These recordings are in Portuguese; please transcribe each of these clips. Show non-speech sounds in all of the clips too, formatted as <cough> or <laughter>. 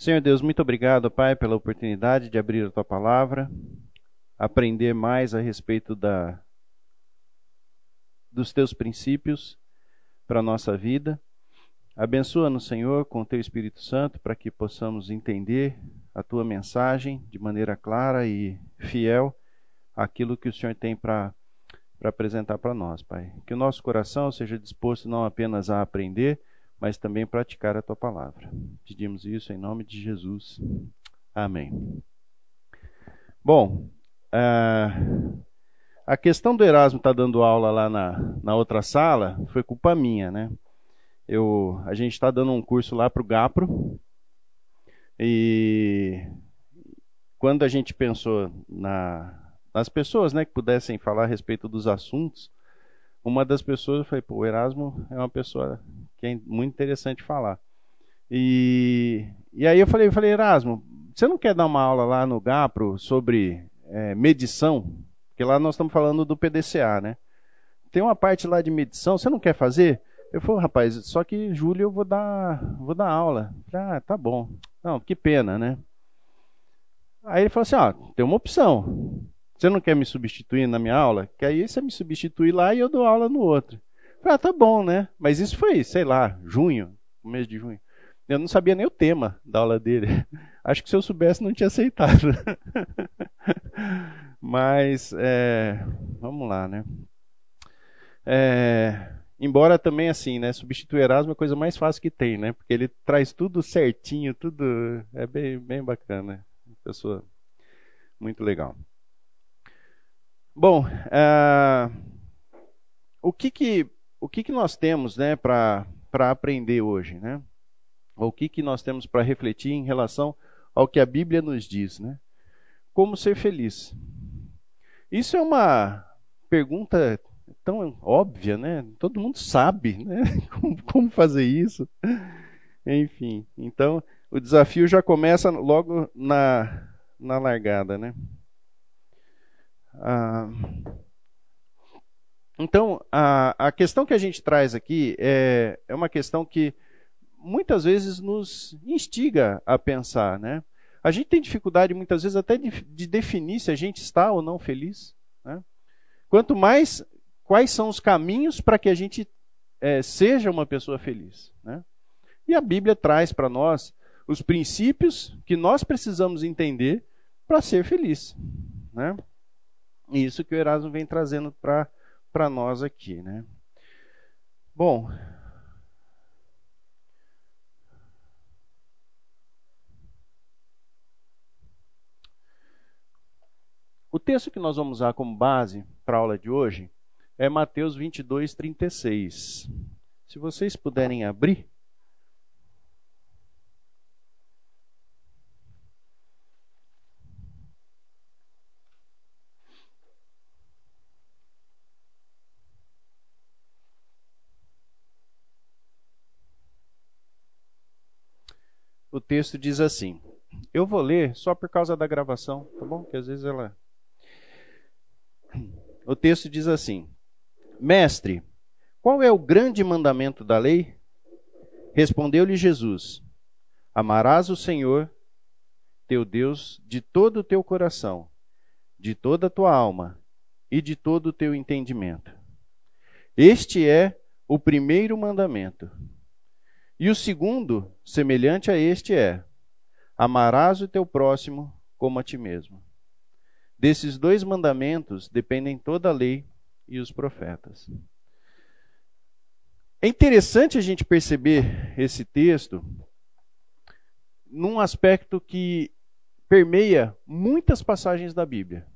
Senhor Deus, muito obrigado, Pai, pela oportunidade de abrir a tua palavra, aprender mais a respeito da, dos teus princípios para a nossa vida. Abençoa-nos, Senhor, com o teu Espírito Santo para que possamos entender a tua mensagem de maneira clara e fiel aquilo que o Senhor tem para apresentar para nós, Pai. Que o nosso coração seja disposto não apenas a aprender, mas também praticar a tua palavra. Pedimos isso em nome de Jesus. Amém. Bom, uh, a questão do Erasmo estar tá dando aula lá na, na outra sala foi culpa minha, né? Eu, a gente está dando um curso lá para o GAPRO e quando a gente pensou na, nas pessoas né, que pudessem falar a respeito dos assuntos, uma das pessoas, eu falei, pô, o Erasmo é uma pessoa que é muito interessante falar. E, e aí eu falei, eu falei, Erasmo, você não quer dar uma aula lá no GAPRO sobre é, medição? Porque lá nós estamos falando do PDCA, né? Tem uma parte lá de medição, você não quer fazer? Eu falei, rapaz, só que julho eu vou dar, vou dar aula. Falei, ah, tá bom. Não, que pena, né? Aí ele falou assim, ó, tem uma opção. Você não quer me substituir na minha aula? Que aí você me substitui lá e eu dou aula no outro. Falei, ah, tá bom, né? Mas isso foi, sei lá, junho, mês de junho. Eu não sabia nem o tema da aula dele. <laughs> Acho que se eu soubesse não tinha aceitado. <laughs> Mas, é, vamos lá, né? É, embora também assim, né? Substituir Erasmo é a coisa mais fácil que tem, né? Porque ele traz tudo certinho, tudo é bem, bem bacana. Pessoa muito legal. Bom, uh, o que que o que que nós temos, né, para aprender hoje, né? O que que nós temos para refletir em relação ao que a Bíblia nos diz, né? Como ser feliz? Isso é uma pergunta tão óbvia, né? Todo mundo sabe, né? <laughs> Como, como fazer isso? Enfim, então o desafio já começa logo na na largada, né? Ah, então, a, a questão que a gente traz aqui é, é uma questão que muitas vezes nos instiga a pensar, né? A gente tem dificuldade muitas vezes até de, de definir se a gente está ou não feliz. Né? Quanto mais, quais são os caminhos para que a gente é, seja uma pessoa feliz. Né? E a Bíblia traz para nós os princípios que nós precisamos entender para ser feliz. Né? Isso que o Erasmo vem trazendo para nós aqui. Né? Bom, o texto que nós vamos usar como base para a aula de hoje é Mateus 22, 36. Se vocês puderem abrir. Texto diz assim. Eu vou ler só por causa da gravação, tá bom? Que às vezes ela. O texto diz assim: Mestre, qual é o grande mandamento da lei? Respondeu-lhe Jesus: Amarás o Senhor, teu Deus, de todo o teu coração, de toda a tua alma e de todo o teu entendimento. Este é o primeiro mandamento. E o segundo, semelhante a este, é: amarás o teu próximo como a ti mesmo. Desses dois mandamentos dependem toda a lei e os profetas. É interessante a gente perceber esse texto num aspecto que permeia muitas passagens da Bíblia.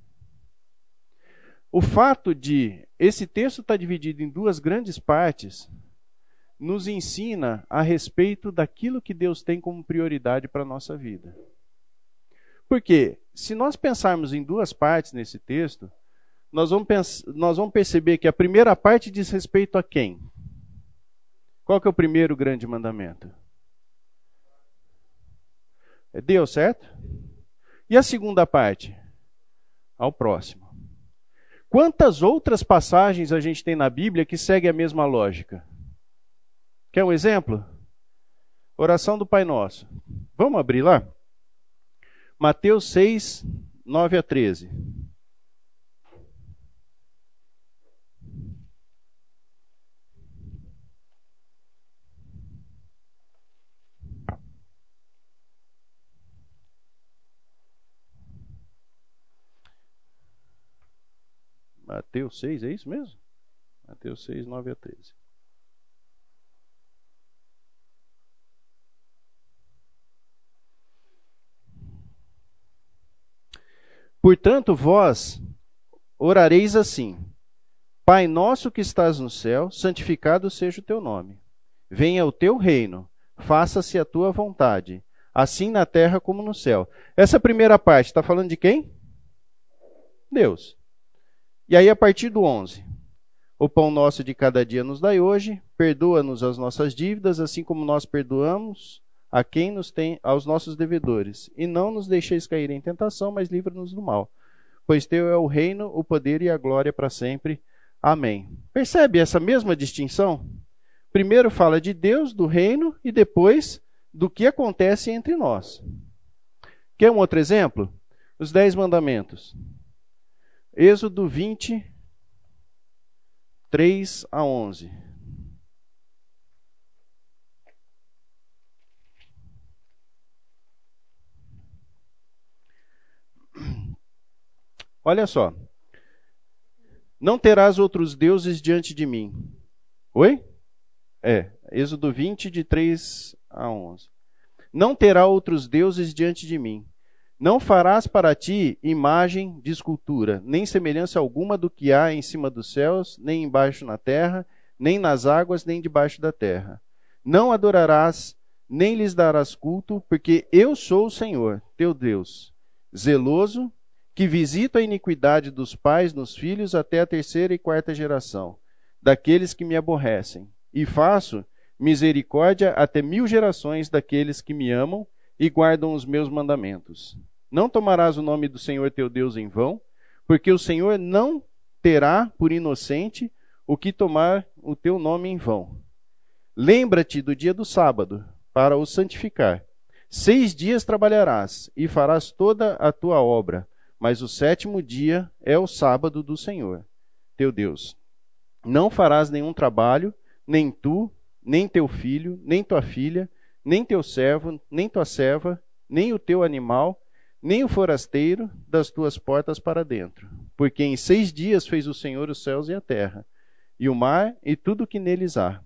O fato de esse texto estar dividido em duas grandes partes nos ensina a respeito daquilo que Deus tem como prioridade para a nossa vida. Porque, se nós pensarmos em duas partes nesse texto, nós vamos, nós vamos perceber que a primeira parte diz respeito a quem? Qual que é o primeiro grande mandamento? É Deus, certo? E a segunda parte? Ao próximo. Quantas outras passagens a gente tem na Bíblia que seguem a mesma lógica? Quer um exemplo? Oração do Pai Nosso. Vamos abrir lá? Mateus 6, 9 a 13. Mateus 6, é isso mesmo? Mateus 6, 9 a 13. Portanto, vós orareis assim: Pai nosso que estás no céu, santificado seja o teu nome. Venha o teu reino, faça-se a tua vontade, assim na terra como no céu. Essa primeira parte está falando de quem? Deus. E aí, a partir do 11: O pão nosso de cada dia nos dai hoje, perdoa-nos as nossas dívidas, assim como nós perdoamos a quem nos tem aos nossos devedores, e não nos deixeis cair em tentação, mas livra-nos do mal. Pois teu é o reino, o poder e a glória para sempre. Amém. Percebe essa mesma distinção? Primeiro fala de Deus, do reino, e depois do que acontece entre nós. Quer um outro exemplo? Os Dez Mandamentos. Êxodo 20, 3 a 11. Olha só. Não terás outros deuses diante de mim. Oi? É, Êxodo 20, de 3 a 11. Não terá outros deuses diante de mim. Não farás para ti imagem de escultura, nem semelhança alguma do que há em cima dos céus, nem embaixo na terra, nem nas águas, nem debaixo da terra. Não adorarás, nem lhes darás culto, porque eu sou o Senhor, teu Deus, zeloso, que visito a iniquidade dos pais nos filhos até a terceira e quarta geração, daqueles que me aborrecem, e faço misericórdia até mil gerações daqueles que me amam e guardam os meus mandamentos. Não tomarás o nome do Senhor teu Deus em vão, porque o Senhor não terá por inocente o que tomar o teu nome em vão. Lembra-te do dia do sábado, para o santificar. Seis dias trabalharás e farás toda a tua obra, mas o sétimo dia é o sábado do Senhor, teu Deus. Não farás nenhum trabalho, nem tu, nem teu filho, nem tua filha, nem teu servo, nem tua serva, nem o teu animal, nem o forasteiro das tuas portas para dentro. Porque em seis dias fez o Senhor os céus e a terra, e o mar e tudo o que neles há.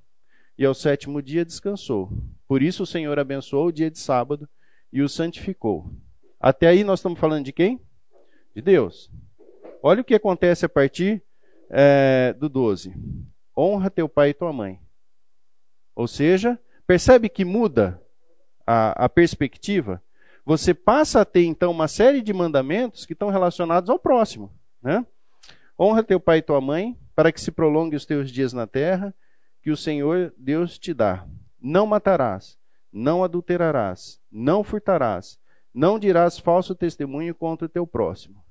E ao sétimo dia descansou. Por isso o Senhor abençoou o dia de sábado e o santificou. Até aí nós estamos falando de quem? De Deus. Olha o que acontece a partir é, do 12. Honra teu pai e tua mãe. Ou seja, Percebe que muda a, a perspectiva? Você passa a ter então uma série de mandamentos que estão relacionados ao próximo. Né? Honra teu pai e tua mãe, para que se prolongue os teus dias na terra, que o Senhor Deus te dá. Não matarás, não adulterarás, não furtarás, não dirás falso testemunho contra o teu próximo.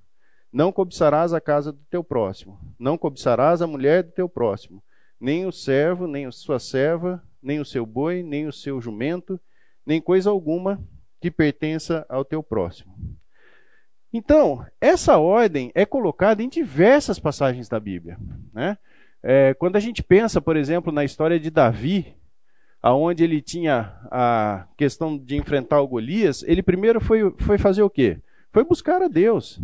Não cobiçarás a casa do teu próximo, não cobiçarás a mulher do teu próximo, nem o servo, nem a sua serva, nem o seu boi, nem o seu jumento, nem coisa alguma que pertença ao teu próximo. Então, essa ordem é colocada em diversas passagens da Bíblia. Né? É, quando a gente pensa, por exemplo, na história de Davi, aonde ele tinha a questão de enfrentar o Golias, ele primeiro foi, foi fazer o quê? Foi buscar a Deus.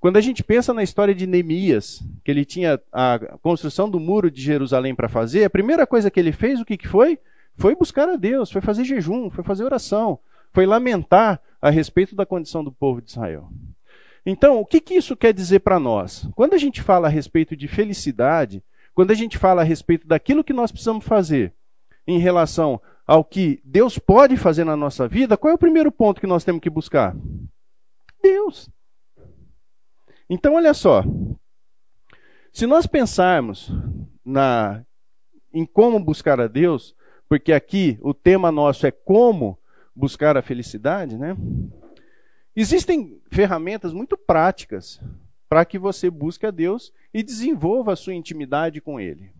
Quando a gente pensa na história de Neemias, que ele tinha a construção do muro de Jerusalém para fazer, a primeira coisa que ele fez, o que, que foi? Foi buscar a Deus, foi fazer jejum, foi fazer oração, foi lamentar a respeito da condição do povo de Israel. Então, o que, que isso quer dizer para nós? Quando a gente fala a respeito de felicidade, quando a gente fala a respeito daquilo que nós precisamos fazer em relação ao que Deus pode fazer na nossa vida, qual é o primeiro ponto que nós temos que buscar? Deus. Então, olha só. Se nós pensarmos na, em como buscar a Deus, porque aqui o tema nosso é como buscar a felicidade, né? Existem ferramentas muito práticas para que você busque a Deus e desenvolva a sua intimidade com Ele.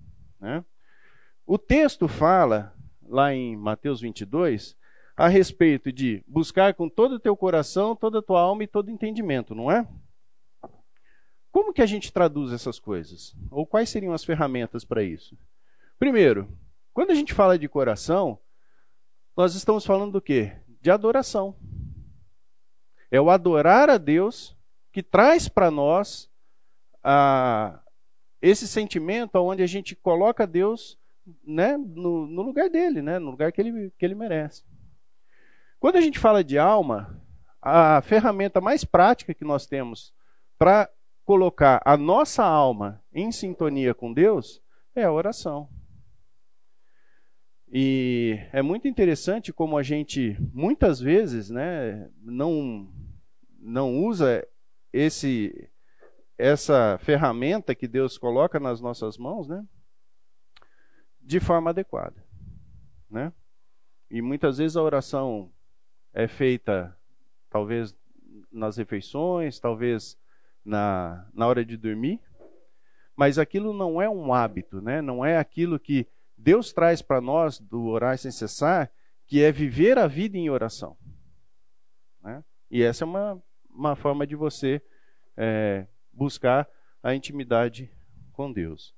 Né? O texto fala, lá em Mateus 22, a respeito de buscar com todo o teu coração, toda a tua alma e todo entendimento, não é? Como que a gente traduz essas coisas? Ou quais seriam as ferramentas para isso? Primeiro, quando a gente fala de coração, nós estamos falando do quê? De adoração. É o adorar a Deus que traz para nós a, esse sentimento onde a gente coloca Deus né, no, no, lugar dele, né, no lugar que ele, que ele merece. Quando a gente fala de alma, a ferramenta mais prática que nós temos para colocar a nossa alma em sintonia com Deus é a oração. E é muito interessante como a gente muitas vezes, né, não não usa esse essa ferramenta que Deus coloca nas nossas mãos, né, de forma adequada, né? E muitas vezes a oração é feita talvez nas refeições, talvez na, na hora de dormir, mas aquilo não é um hábito, né? não é aquilo que Deus traz para nós do orar sem cessar, que é viver a vida em oração. Né? E essa é uma, uma forma de você é, buscar a intimidade com Deus.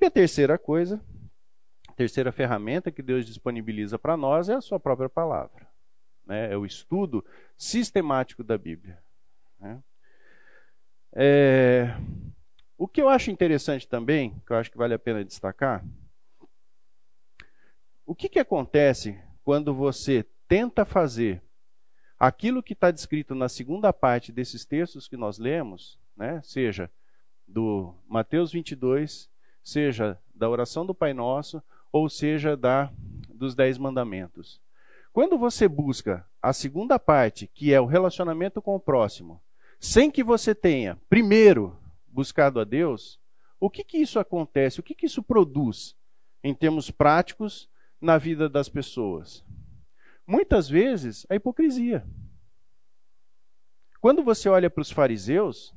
E a terceira coisa, a terceira ferramenta que Deus disponibiliza para nós é a sua própria palavra né? é o estudo sistemático da Bíblia. Né? É... O que eu acho interessante também, que eu acho que vale a pena destacar, o que, que acontece quando você tenta fazer aquilo que está descrito na segunda parte desses textos que nós lemos, né? seja do Mateus 22, seja da oração do Pai Nosso, ou seja da dos Dez Mandamentos. Quando você busca a segunda parte, que é o relacionamento com o próximo, sem que você tenha, primeiro, buscado a Deus, o que, que isso acontece? O que, que isso produz em termos práticos na vida das pessoas? Muitas vezes, a hipocrisia. Quando você olha para os fariseus,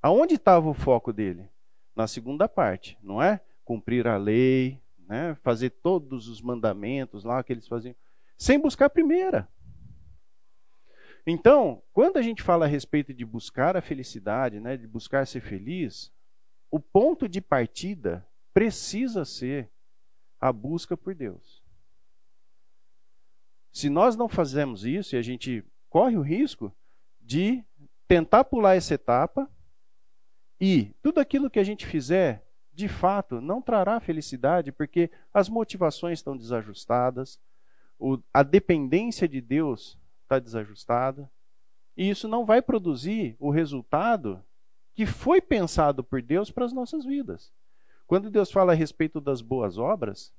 aonde estava o foco dele? Na segunda parte, não é? Cumprir a lei, né? fazer todos os mandamentos lá que eles faziam sem buscar a primeira. Então, quando a gente fala a respeito de buscar a felicidade, né, de buscar ser feliz, o ponto de partida precisa ser a busca por Deus. Se nós não fazemos isso e a gente corre o risco de tentar pular essa etapa e tudo aquilo que a gente fizer, de fato, não trará felicidade porque as motivações estão desajustadas, a dependência de Deus está desajustada, e isso não vai produzir o resultado que foi pensado por Deus para as nossas vidas. Quando Deus fala a respeito das boas obras,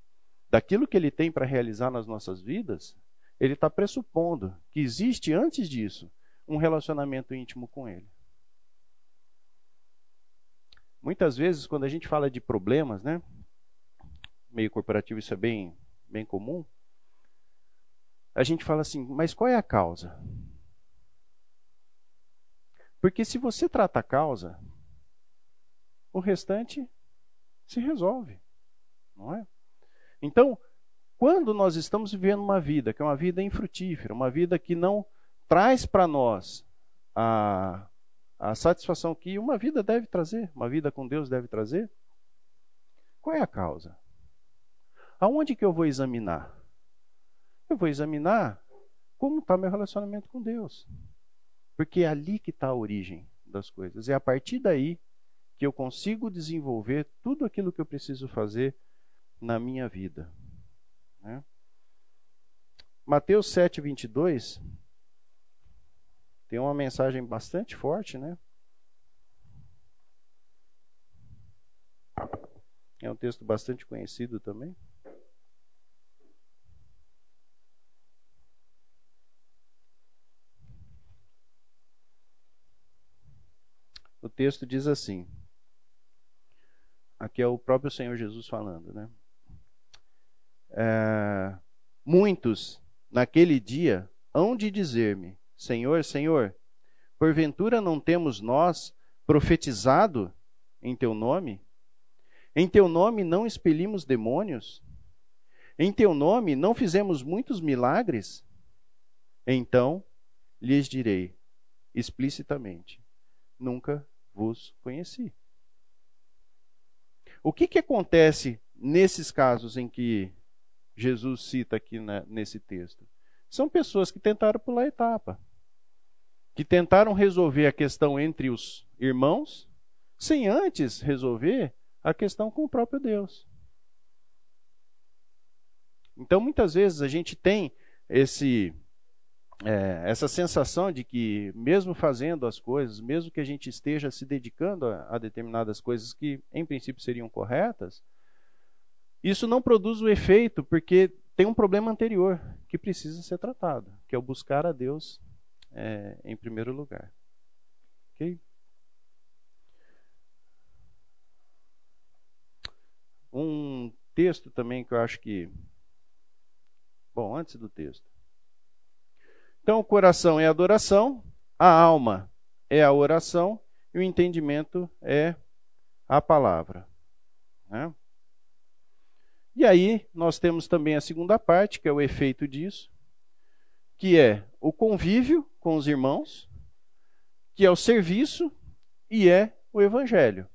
daquilo que Ele tem para realizar nas nossas vidas, Ele está pressupondo que existe antes disso um relacionamento íntimo com Ele. Muitas vezes, quando a gente fala de problemas, né? Meio corporativo, isso é bem, bem comum a gente fala assim, mas qual é a causa? Porque se você trata a causa, o restante se resolve, não é? Então, quando nós estamos vivendo uma vida que é uma vida infrutífera, uma vida que não traz para nós a, a satisfação que uma vida deve trazer, uma vida com Deus deve trazer, qual é a causa? Aonde que eu vou examinar? Eu vou examinar como está meu relacionamento com Deus. Porque é ali que está a origem das coisas. É a partir daí que eu consigo desenvolver tudo aquilo que eu preciso fazer na minha vida. Né? Mateus 7, 22 tem uma mensagem bastante forte, né? É um texto bastante conhecido também. O texto diz assim. Aqui é o próprio Senhor Jesus falando, né? É, muitos naquele dia hão de dizer-me: Senhor, Senhor, porventura não temos nós profetizado em teu nome? Em teu nome não expelimos demônios? Em teu nome não fizemos muitos milagres? então lhes direi explicitamente: nunca vos conheci. O que, que acontece nesses casos em que Jesus cita aqui na, nesse texto? São pessoas que tentaram pular etapa, que tentaram resolver a questão entre os irmãos, sem antes resolver a questão com o próprio Deus. Então, muitas vezes a gente tem esse é, essa sensação de que, mesmo fazendo as coisas, mesmo que a gente esteja se dedicando a, a, determinadas coisas que, em princípio, seriam corretas, isso não produz o efeito porque tem um problema anterior que precisa ser tratado, que é o buscar a Deus é, em primeiro lugar. Ok? Um texto também que eu acho que. Bom, antes do texto. Então, o coração é a adoração, a alma é a oração e o entendimento é a palavra. Né? E aí, nós temos também a segunda parte, que é o efeito disso, que é o convívio com os irmãos, que é o serviço e é o evangelho.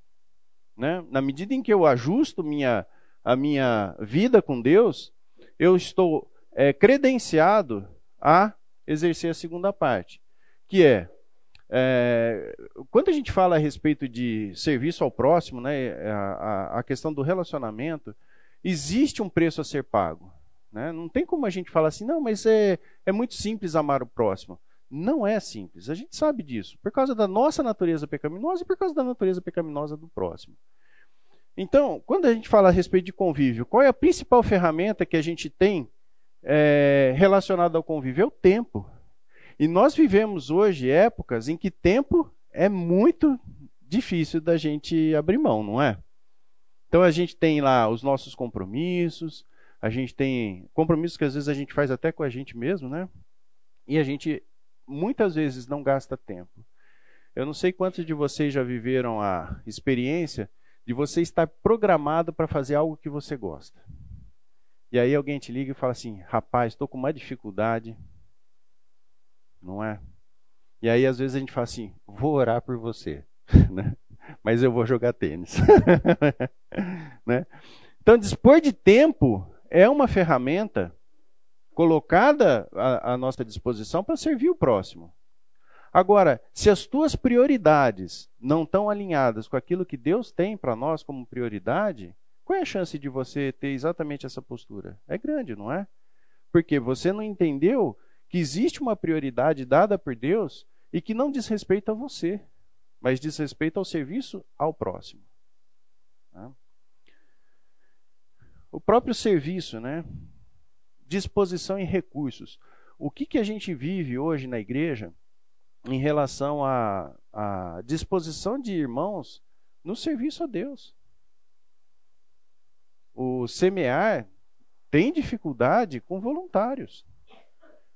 Né? Na medida em que eu ajusto minha, a minha vida com Deus, eu estou é, credenciado a exercer a segunda parte, que é, é, quando a gente fala a respeito de serviço ao próximo, né, a, a questão do relacionamento, existe um preço a ser pago. Né? Não tem como a gente falar assim, não, mas é, é muito simples amar o próximo. Não é simples, a gente sabe disso, por causa da nossa natureza pecaminosa e por causa da natureza pecaminosa do próximo. Então, quando a gente fala a respeito de convívio, qual é a principal ferramenta que a gente tem é, relacionado ao convívio é o tempo. E nós vivemos hoje épocas em que tempo é muito difícil da gente abrir mão, não é? Então a gente tem lá os nossos compromissos, a gente tem compromissos que às vezes a gente faz até com a gente mesmo, né? E a gente muitas vezes não gasta tempo. Eu não sei quantos de vocês já viveram a experiência de você estar programado para fazer algo que você gosta. E aí alguém te liga e fala assim: rapaz, estou com uma dificuldade. Não é? E aí às vezes a gente fala assim: vou orar por você, <laughs> né? mas eu vou jogar tênis. <laughs> né? Então, dispor de tempo é uma ferramenta colocada à, à nossa disposição para servir o próximo. Agora, se as tuas prioridades não estão alinhadas com aquilo que Deus tem para nós como prioridade, qual é a chance de você ter exatamente essa postura? É grande, não é? Porque você não entendeu que existe uma prioridade dada por Deus e que não diz respeito a você, mas diz respeito ao serviço ao próximo. Tá? O próprio serviço, né? Disposição e recursos. O que, que a gente vive hoje na igreja em relação à disposição de irmãos no serviço a Deus? O semear tem dificuldade com voluntários.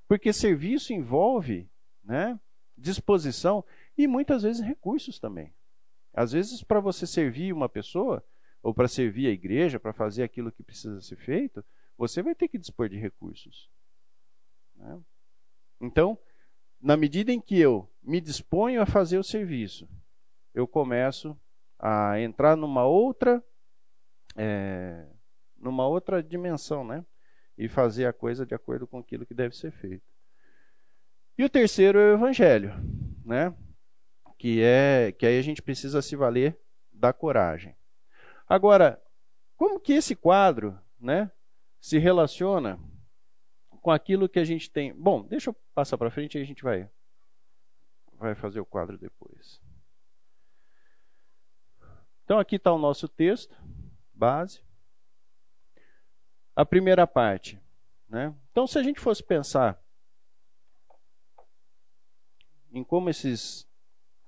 Porque serviço envolve né, disposição e muitas vezes recursos também. Às vezes, para você servir uma pessoa, ou para servir a igreja, para fazer aquilo que precisa ser feito, você vai ter que dispor de recursos. Né? Então, na medida em que eu me disponho a fazer o serviço, eu começo a entrar numa outra é, numa outra dimensão, né? E fazer a coisa de acordo com aquilo que deve ser feito. E o terceiro é o evangelho, né? Que é que aí a gente precisa se valer da coragem. Agora, como que esse quadro, né, se relaciona com aquilo que a gente tem? Bom, deixa eu passar para frente e a gente vai vai fazer o quadro depois. Então aqui está o nosso texto base. A primeira parte. Né? Então, se a gente fosse pensar em como esses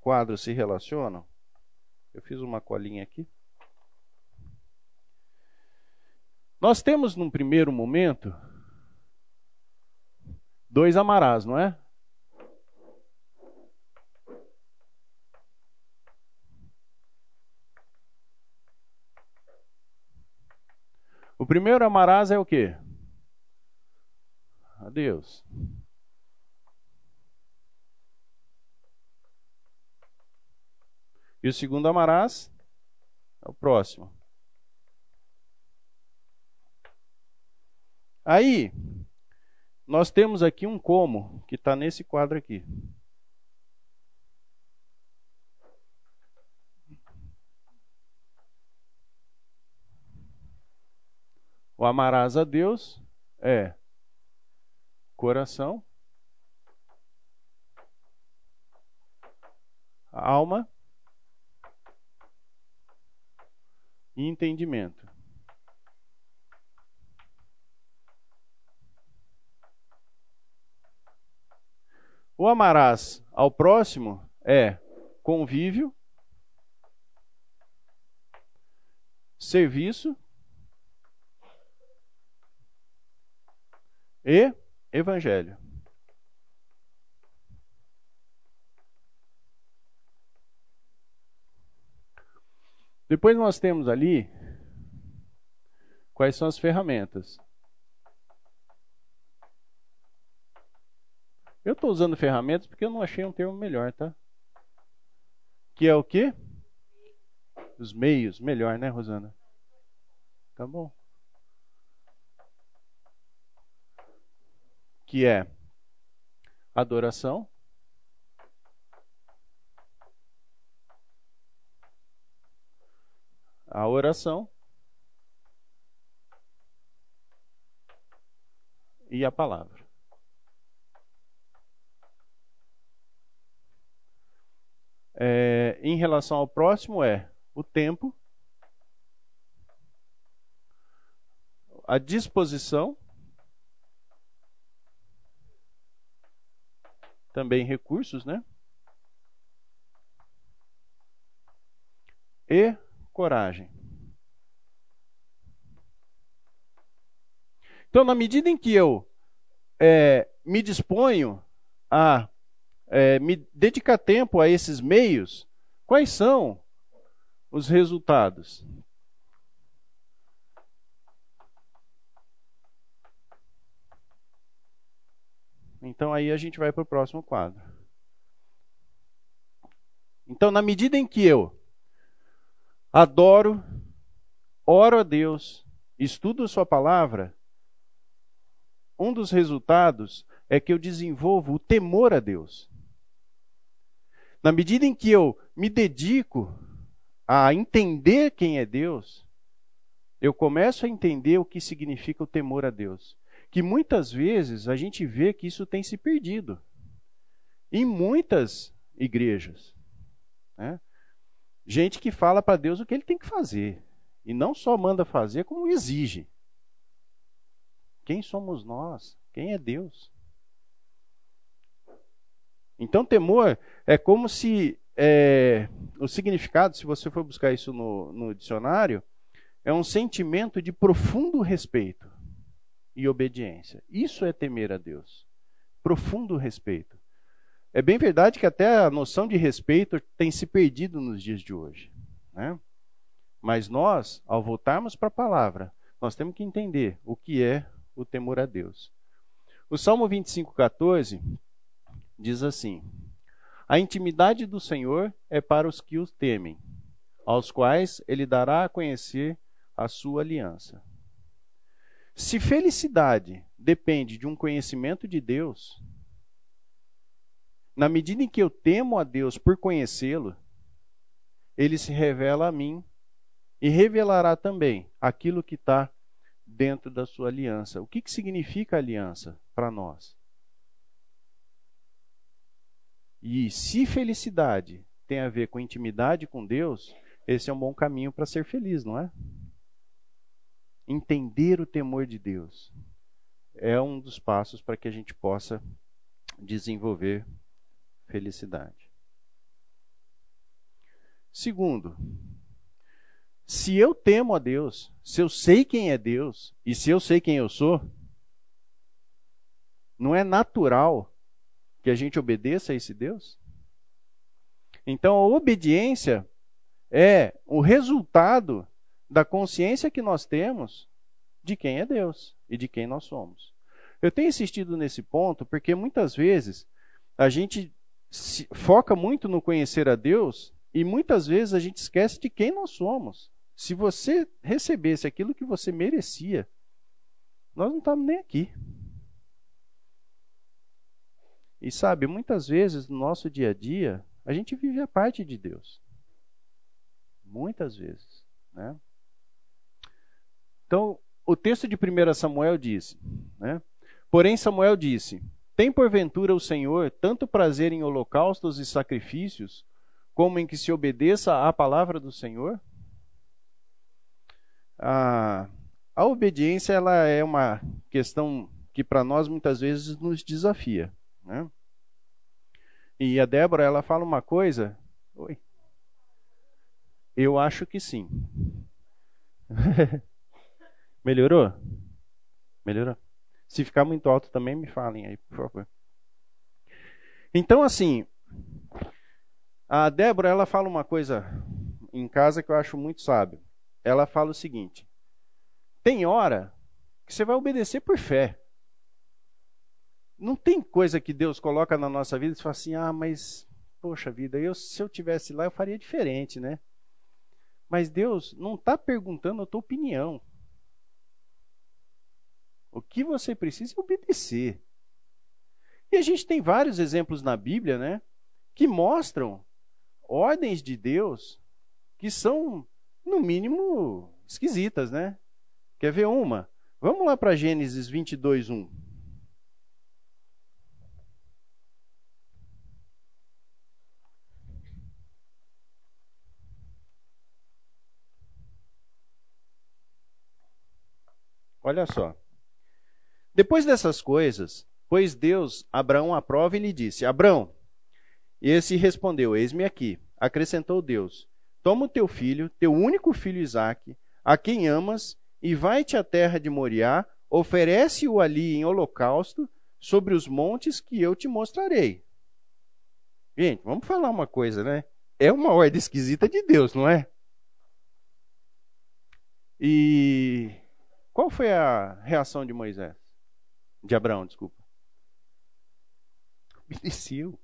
quadros se relacionam, eu fiz uma colinha aqui. Nós temos num primeiro momento dois amarás, não é? O primeiro amarás é o quê? A Deus. E o segundo amarás é o próximo. Aí, nós temos aqui um como que está nesse quadro aqui. O amarás a Deus é coração, alma e entendimento. O amarás ao próximo é convívio, serviço e evangelho. Depois nós temos ali quais são as ferramentas. Eu estou usando ferramentas porque eu não achei um termo melhor, tá? Que é o quê? Os meios. Melhor, né, Rosana? Tá bom. Que é adoração. A oração. E a palavra. é, em relação ao próximo é o tempo, a disposição, também recursos, né? E coragem. Então, na medida em que eu é, me disponho a é, me dedicar tempo a esses meios, quais são os resultados? Então aí a gente vai para o próximo quadro. Então, na medida em que eu adoro, oro a Deus, estudo Sua palavra, um dos resultados é que eu desenvolvo o temor a Deus. Na medida em que eu me dedico a entender quem é Deus, eu começo a entender o que significa o temor a Deus. Que muitas vezes a gente vê que isso tem se perdido em muitas igrejas. Né? Gente que fala para Deus o que ele tem que fazer. E não só manda fazer, como exige. Quem somos nós? Quem é Deus? Então, temor é como se é, o significado, se você for buscar isso no, no dicionário, é um sentimento de profundo respeito e obediência. Isso é temer a Deus. Profundo respeito. É bem verdade que até a noção de respeito tem se perdido nos dias de hoje. Né? Mas nós, ao voltarmos para a palavra, nós temos que entender o que é o temor a Deus. O Salmo 25, 14 diz assim: A intimidade do Senhor é para os que os temem, aos quais ele dará a conhecer a sua aliança. Se felicidade depende de um conhecimento de Deus, na medida em que eu temo a Deus por conhecê-lo, ele se revela a mim e revelará também aquilo que está dentro da sua aliança. O que, que significa aliança para nós? E se felicidade tem a ver com intimidade com Deus, esse é um bom caminho para ser feliz, não é? Entender o temor de Deus é um dos passos para que a gente possa desenvolver felicidade. Segundo, se eu temo a Deus, se eu sei quem é Deus e se eu sei quem eu sou, não é natural que a gente obedeça a esse Deus? Então a obediência é o resultado da consciência que nós temos de quem é Deus e de quem nós somos. Eu tenho insistido nesse ponto porque muitas vezes a gente foca muito no conhecer a Deus E muitas vezes a gente esquece de quem nós somos. Se você recebesse aquilo que você merecia, nós não estamos nem aqui. E sabe, muitas vezes no nosso dia a dia, a gente vive a parte de Deus. Muitas vezes. Né? Então, o texto de 1 Samuel diz: né? Porém, Samuel disse: Tem porventura o Senhor tanto prazer em holocaustos e sacrifícios, como em que se obedeça à palavra do Senhor? A, a obediência ela é uma questão que para nós muitas vezes nos desafia. Né? E a Débora ela fala uma coisa. Oi. Eu acho que sim. <laughs> Melhorou? Melhorou? Se ficar muito alto também me falem aí, por favor. Então assim, a Débora ela fala uma coisa em casa que eu acho muito sábio. Ela fala o seguinte: tem hora que você vai obedecer por fé. Não tem coisa que Deus coloca na nossa vida e fala assim: ah, mas, poxa vida, eu, se eu tivesse lá eu faria diferente, né? Mas Deus não está perguntando a tua opinião. O que você precisa é obedecer. E a gente tem vários exemplos na Bíblia, né? Que mostram ordens de Deus que são, no mínimo, esquisitas, né? Quer ver uma? Vamos lá para Gênesis 22, 1. Olha só. Depois dessas coisas, pois Deus Abraão à prova e lhe disse: Abraão. Esse respondeu: Eis-me aqui. Acrescentou Deus: Toma o teu filho, teu único filho Isaque, a quem amas, e vai-te à terra de Moriá, oferece-o ali em holocausto sobre os montes que eu te mostrarei. Gente, vamos falar uma coisa, né? É uma ordem esquisita de Deus, não é? E qual foi a reação de Moisés? De Abraão, desculpa. Obedeceu.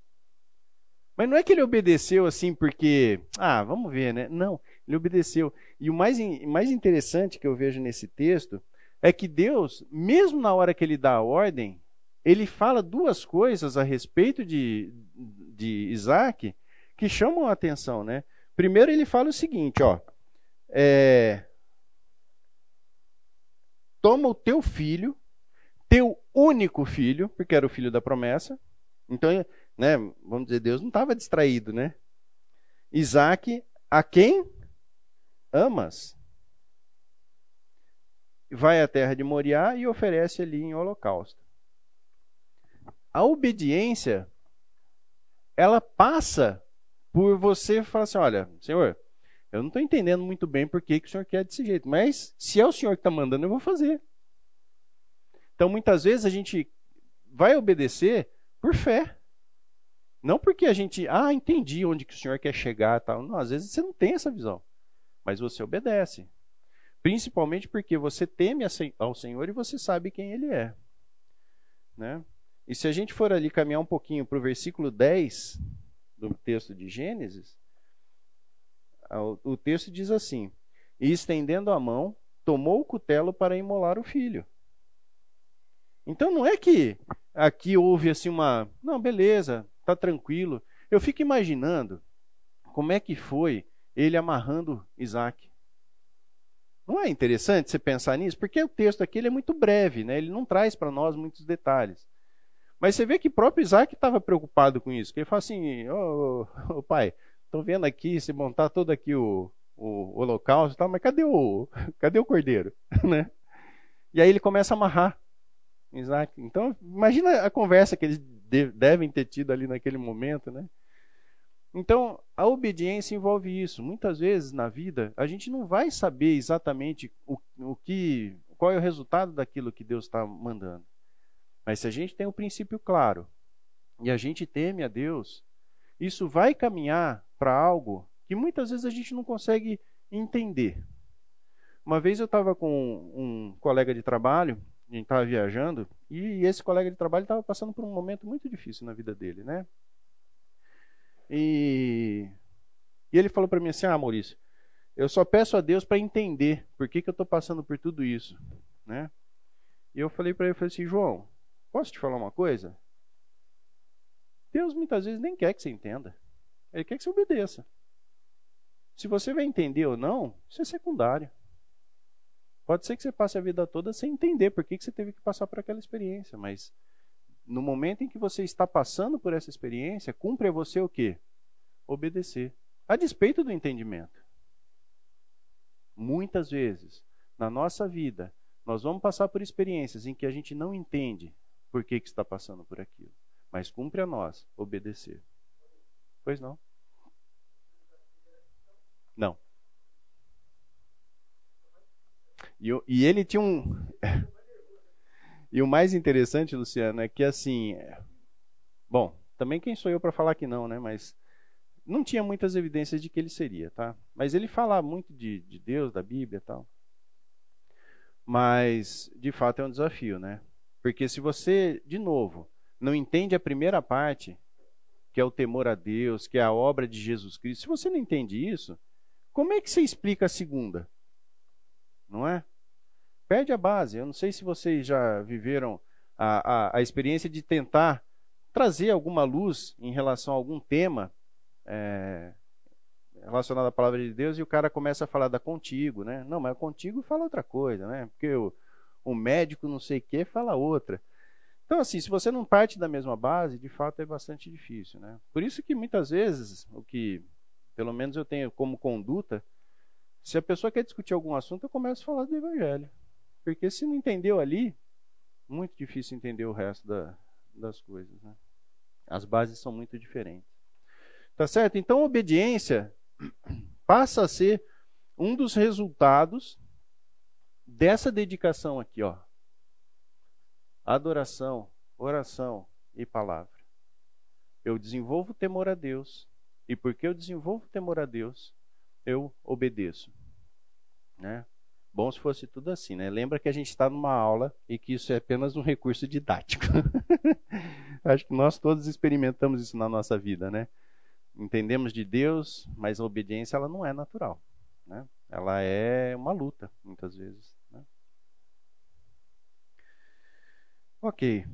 Mas não é que ele obedeceu assim porque, ah, vamos ver, né? Não, ele obedeceu. E o mais, mais interessante que eu vejo nesse texto é que Deus, mesmo na hora que ele dá a ordem, ele fala duas coisas a respeito de, de Isaac que chamam a atenção, né? Primeiro ele fala o seguinte, ó, é, toma o teu filho, teu único filho, porque era o filho da promessa. Então, né, vamos dizer, Deus não estava distraído, né? Isaac, a quem amas, vai à terra de Moriá e oferece ali em holocausto. A obediência, ela passa por você falar assim: olha, Senhor, eu não estou entendendo muito bem por que, que o senhor quer desse jeito, mas se é o senhor que está mandando, eu vou fazer. Então, muitas vezes a gente vai obedecer por fé. Não porque a gente, ah, entendi onde que o senhor quer chegar, tal. Não, às vezes você não tem essa visão, mas você obedece. Principalmente porque você teme ao Senhor e você sabe quem Ele é. Né? E se a gente for ali caminhar um pouquinho para o versículo 10 do texto de Gênesis, o texto diz assim: E estendendo a mão, tomou o cutelo para imolar o filho. Então não é que aqui houve assim uma, não, beleza, tá tranquilo. Eu fico imaginando como é que foi ele amarrando Isaac. Não é interessante você pensar nisso? Porque o texto aqui é muito breve, né? ele não traz para nós muitos detalhes. Mas você vê que próprio Isaac estava preocupado com isso. Que ele fala assim: Ô oh, oh, pai, Estou vendo aqui, se montar todo aqui o, o, o holocausto e tal, mas cadê o, <laughs> cadê o cordeiro? <laughs> né? E aí ele começa a amarrar Isaac. Então, imagina a conversa que eles devem ter tido ali naquele momento, né? Então, a obediência envolve isso. Muitas vezes na vida, a gente não vai saber exatamente o, o que, qual é o resultado daquilo que Deus está mandando. Mas se a gente tem um princípio claro e a gente teme a Deus, isso vai caminhar para algo que muitas vezes a gente não consegue entender. Uma vez eu estava com um colega de trabalho, a gente estava viajando, e esse colega de trabalho estava passando por um momento muito difícil na vida dele, né? E E ele falou para mim assim: Ah, Maurício, eu só peço a Deus para entender por que, que eu estou passando por tudo isso. Né? E eu falei para ele, eu falei assim, João, posso te falar uma coisa? Deus muitas vezes nem quer que você entenda. Ele quer que você obedeça. Se você vai entender ou não, isso é secundário. Pode ser que você passe a vida toda sem entender por que, que você teve que passar por aquela experiência, mas no momento em que você está passando por essa experiência, cumpre a você o quê? Obedecer. A despeito do entendimento. Muitas vezes, na nossa vida, nós vamos passar por experiências em que a gente não entende por que, que está passando por aquilo. Mas cumpre a nós obedecer. Pois não? Não. E, e ele tinha um. <laughs> e o mais interessante, Luciano, é que assim. Bom, também quem sou eu para falar que não, né? Mas não tinha muitas evidências de que ele seria, tá? Mas ele fala muito de, de Deus, da Bíblia e tal. Mas, de fato, é um desafio, né? Porque se você, de novo, não entende a primeira parte, que é o temor a Deus, que é a obra de Jesus Cristo, se você não entende isso, como é que você explica a segunda? Não é? Perde a base. Eu não sei se vocês já viveram a, a, a experiência de tentar trazer alguma luz em relação a algum tema é, relacionado à palavra de Deus e o cara começa a falar da contigo, né? Não, mas contigo fala outra coisa, né? Porque o, o médico não sei o que fala outra. Então, assim, se você não parte da mesma base, de fato é bastante difícil, né? Por isso que muitas vezes, o que pelo menos eu tenho como conduta, se a pessoa quer discutir algum assunto, eu começo a falar do evangelho. Porque se não entendeu ali, muito difícil entender o resto da, das coisas, né? As bases são muito diferentes. Tá certo? Então, obediência <clears throat> passa a ser um dos resultados dessa dedicação aqui, ó. Adoração, oração e palavra. Eu desenvolvo temor a Deus, e porque eu desenvolvo temor a Deus, eu obedeço. Né? Bom se fosse tudo assim, né? Lembra que a gente está numa aula e que isso é apenas um recurso didático. <laughs> Acho que nós todos experimentamos isso na nossa vida, né? entendemos de Deus, mas a obediência ela não é natural. Né? Ela é uma luta, muitas vezes. Né? Ok.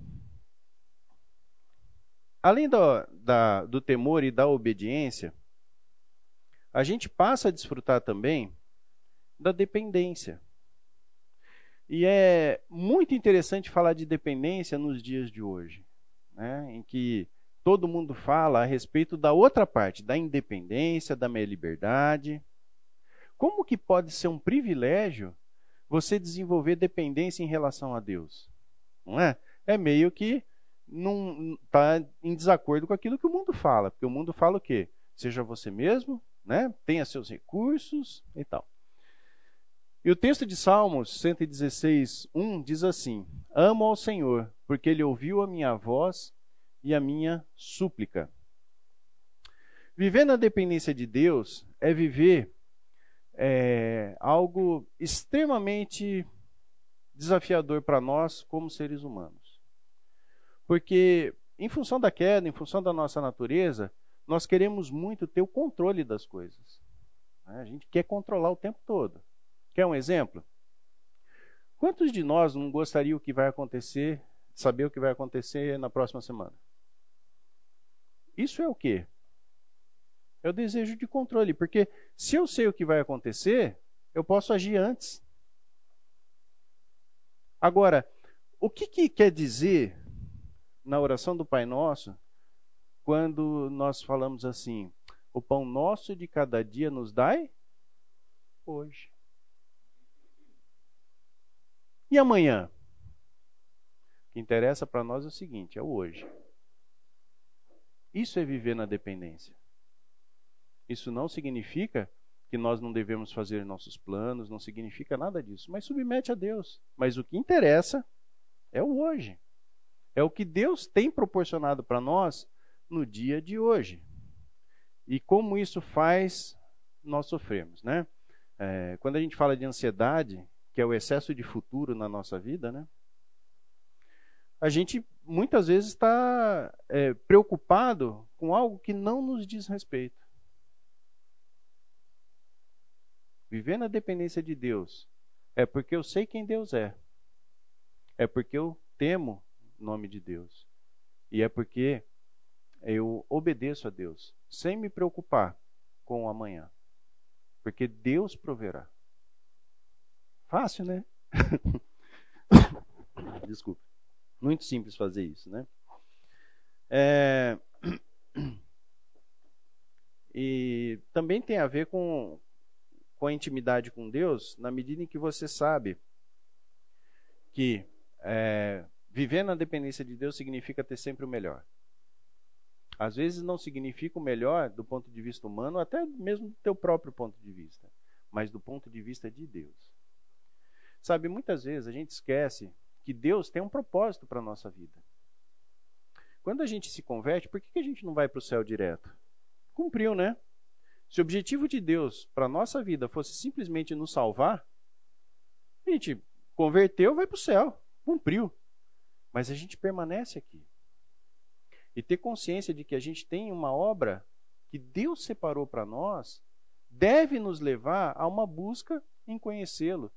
Além do, da, do temor e da obediência, a gente passa a desfrutar também da dependência. E é muito interessante falar de dependência nos dias de hoje, né? em que todo mundo fala a respeito da outra parte, da independência, da minha liberdade. Como que pode ser um privilégio você desenvolver dependência em relação a Deus? Não é? É meio que não está em desacordo com aquilo que o mundo fala, porque o mundo fala o quê? Seja você mesmo, né? Tenha seus recursos e tal. E o texto de Salmos 116, 1 diz assim: Amo ao Senhor, porque ele ouviu a minha voz e a minha súplica. Viver na dependência de Deus é viver é, algo extremamente desafiador para nós como seres humanos. Porque, em função da queda, em função da nossa natureza, nós queremos muito ter o controle das coisas. Né? A gente quer controlar o tempo todo. Quer um exemplo? Quantos de nós não gostariam que vai acontecer, saber o que vai acontecer na próxima semana? Isso é o quê? É o desejo de controle, porque se eu sei o que vai acontecer, eu posso agir antes. Agora, o que, que quer dizer na oração do Pai Nosso quando nós falamos assim: o pão nosso de cada dia nos dai hoje. E amanhã? O que interessa para nós é o seguinte: é o hoje. Isso é viver na dependência. Isso não significa que nós não devemos fazer nossos planos, não significa nada disso, mas submete a Deus. Mas o que interessa é o hoje. É o que Deus tem proporcionado para nós no dia de hoje. E como isso faz, nós sofremos, né? É, quando a gente fala de ansiedade, que é o excesso de futuro na nossa vida, né? a gente muitas vezes está é, preocupado com algo que não nos diz respeito. viver na dependência de Deus, é porque eu sei quem Deus é. É porque eu temo o nome de Deus. E é porque eu obedeço a Deus, sem me preocupar com o amanhã. Porque Deus proverá. Fácil, né? <laughs> Desculpa. Muito simples fazer isso, né? É... E também tem a ver com, com a intimidade com Deus, na medida em que você sabe que é, viver na dependência de Deus significa ter sempre o melhor. Às vezes não significa o melhor do ponto de vista humano, até mesmo do teu próprio ponto de vista, mas do ponto de vista de Deus. Sabe, muitas vezes a gente esquece que Deus tem um propósito para a nossa vida. Quando a gente se converte, por que a gente não vai para o céu direto? Cumpriu, né? Se o objetivo de Deus para a nossa vida fosse simplesmente nos salvar, a gente converteu, vai para o céu. Cumpriu. Mas a gente permanece aqui. E ter consciência de que a gente tem uma obra que Deus separou para nós deve nos levar a uma busca em conhecê-lo,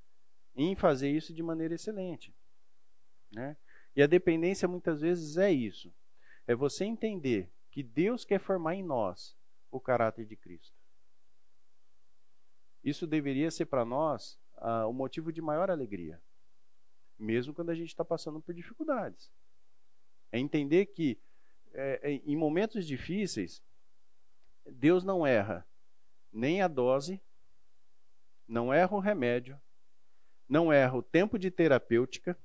em fazer isso de maneira excelente. Né? E a dependência muitas vezes é isso: é você entender que Deus quer formar em nós o caráter de Cristo. Isso deveria ser para nós uh, o motivo de maior alegria, mesmo quando a gente está passando por dificuldades. É entender que é, é, em momentos difíceis, Deus não erra nem a dose, não erra o remédio, não erra o tempo de terapêutica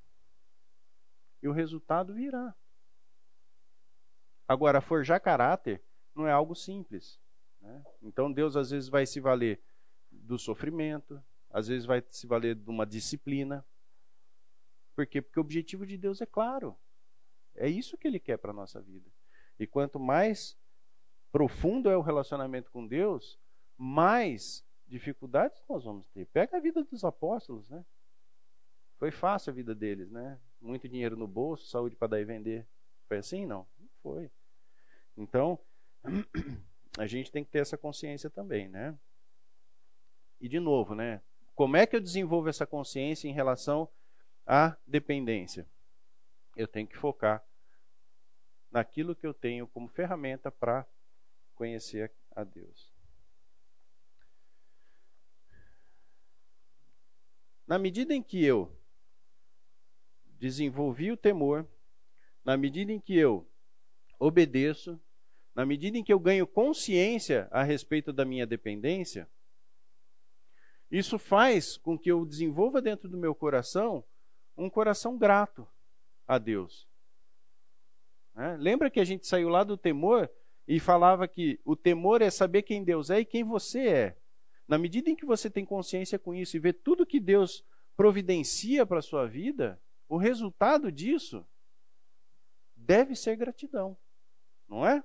e o resultado virá. Agora, forjar caráter não é algo simples. Né? Então, Deus às vezes vai se valer do sofrimento, às vezes vai se valer de uma disciplina. Por quê? Porque o objetivo de Deus é claro. É isso que Ele quer para a nossa vida. E quanto mais profundo é o relacionamento com Deus, mais dificuldades nós vamos ter. Pega a vida dos apóstolos, né? Foi fácil a vida deles, né? Muito dinheiro no bolso, saúde para dar e vender. Foi assim? Não, não foi. Então, <clears throat> a gente tem que ter essa consciência também, né? E de novo, né? Como é que eu desenvolvo essa consciência em relação à dependência? Eu tenho que focar naquilo que eu tenho como ferramenta para conhecer a Deus. Na medida em que eu desenvolvi o temor, na medida em que eu obedeço, na medida em que eu ganho consciência a respeito da minha dependência, isso faz com que eu desenvolva dentro do meu coração um coração grato a Deus. É? Lembra que a gente saiu lá do temor e falava que o temor é saber quem Deus é e quem você é. Na medida em que você tem consciência com isso e vê tudo que Deus providencia para a sua vida, o resultado disso deve ser gratidão, não é?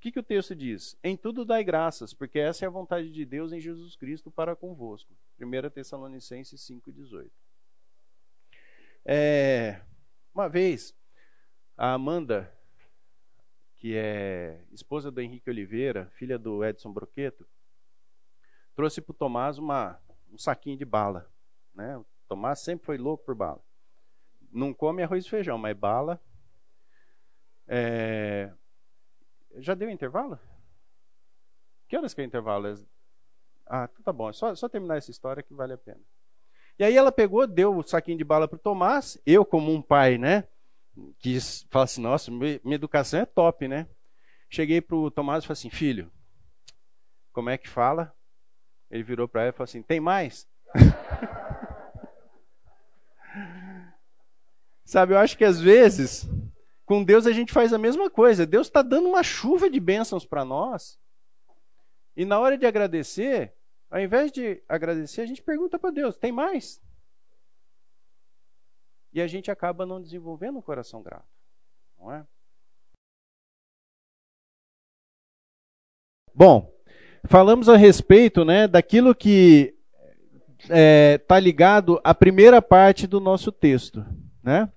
O que, que o texto diz? Em tudo dai graças, porque essa é a vontade de Deus em Jesus Cristo para convosco. 1 Tessalonicenses 5,18. É, uma vez, a Amanda, que é esposa do Henrique Oliveira, filha do Edson Broqueto, trouxe para o Tomás uma, um saquinho de bala. Né? Tomás sempre foi louco por bala. Não come arroz e feijão, mas bala. É, já deu intervalo? Que horas que é intervalo? Ah, então tá bom. É só, só terminar essa história que vale a pena. E aí ela pegou, deu o saquinho de bala para Tomás. Eu, como um pai, né? Que fala assim: nossa, minha educação é top, né? Cheguei para o Tomás e falei assim: filho, como é que fala? Ele virou para ela e falou assim: tem mais? <laughs> Sabe, eu acho que às vezes com Deus a gente faz a mesma coisa. Deus está dando uma chuva de bênçãos para nós. E na hora de agradecer, ao invés de agradecer, a gente pergunta para Deus: tem mais? E a gente acaba não desenvolvendo um coração grato. Não é? Bom, falamos a respeito né, daquilo que está é, tá ligado à primeira parte do nosso texto. Né?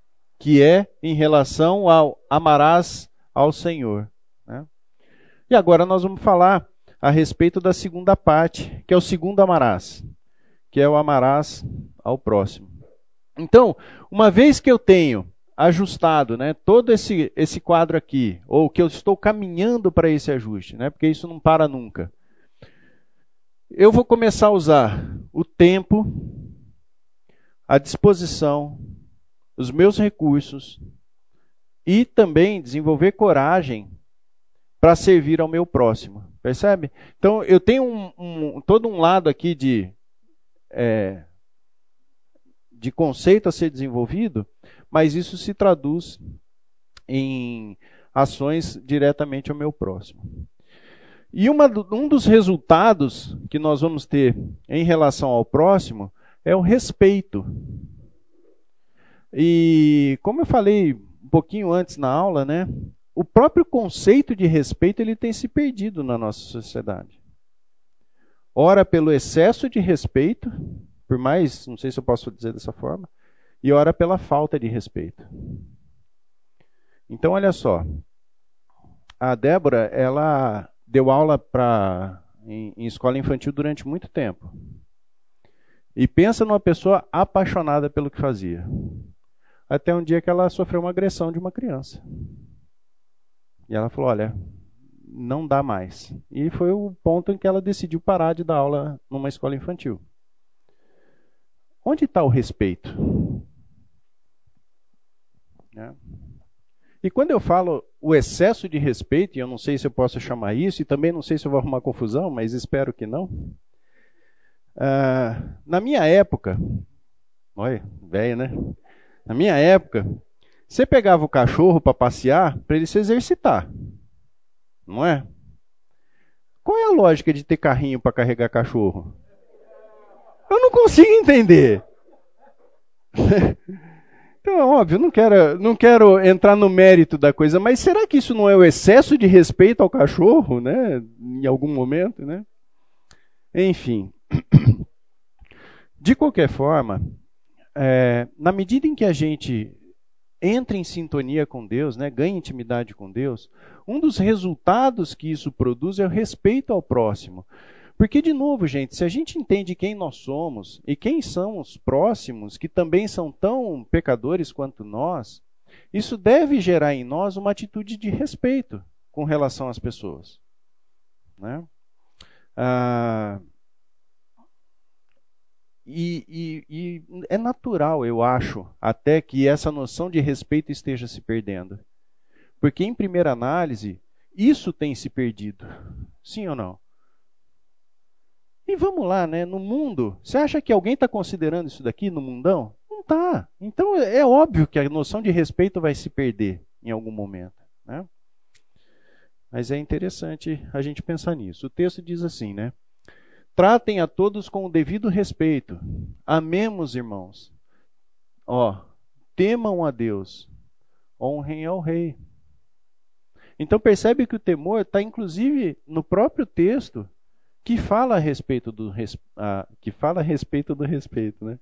Que é em relação ao amarás ao Senhor. Né? E agora nós vamos falar a respeito da segunda parte, que é o segundo amarás, que é o amarás ao próximo. Então, uma vez que eu tenho ajustado, né, todo esse, esse quadro aqui, ou que eu estou caminhando para esse ajuste, né, porque isso não para nunca. Eu vou começar a usar o tempo, a disposição, os meus recursos e também desenvolver coragem para servir ao meu próximo. Percebe? Então eu tenho um, um, todo um lado aqui de é, de conceito a ser desenvolvido, mas isso se traduz em ações diretamente ao meu próximo. E uma, um dos resultados que nós vamos ter em relação ao próximo é o respeito. E como eu falei um pouquinho antes na aula, né, o próprio conceito de respeito ele tem se perdido na nossa sociedade. Ora pelo excesso de respeito, por mais, não sei se eu posso dizer dessa forma, e ora pela falta de respeito. Então, olha só. A Débora, ela deu aula pra, em, em escola infantil durante muito tempo. E pensa numa pessoa apaixonada pelo que fazia. Até um dia que ela sofreu uma agressão de uma criança. E ela falou: Olha, não dá mais. E foi o ponto em que ela decidiu parar de dar aula numa escola infantil. Onde está o respeito? Né? E quando eu falo o excesso de respeito, e eu não sei se eu posso chamar isso, e também não sei se eu vou arrumar confusão, mas espero que não. Uh, na minha época, olha, velho, né? Na minha época, você pegava o cachorro para passear para ele se exercitar, não é? Qual é a lógica de ter carrinho para carregar cachorro? Eu não consigo entender. <laughs> Então, é óbvio, não quero, não quero entrar no mérito da coisa, mas será que isso não é o excesso de respeito ao cachorro, né? Em algum momento, né? Enfim. <coughs> De qualquer forma, é, na medida em que a gente entra em sintonia com Deus, né, ganha intimidade com Deus, um dos resultados que isso produz é o respeito ao próximo. Porque, de novo, gente, se a gente entende quem nós somos e quem são os próximos, que também são tão pecadores quanto nós, isso deve gerar em nós uma atitude de respeito com relação às pessoas. Né? Ah, e, e, e é natural, eu acho, até que essa noção de respeito esteja se perdendo. Porque, em primeira análise, isso tem se perdido. Sim ou não? E vamos lá, né? No mundo, você acha que alguém está considerando isso daqui no mundão? Não está. Então é óbvio que a noção de respeito vai se perder em algum momento. Né? Mas é interessante a gente pensar nisso. O texto diz assim, né? Tratem a todos com o devido respeito. Amemos, irmãos. Ó, temam a Deus. Honrem ao rei. Então percebe que o temor está inclusive no próprio texto que fala a respeito do ah, que fala a respeito do respeito, né?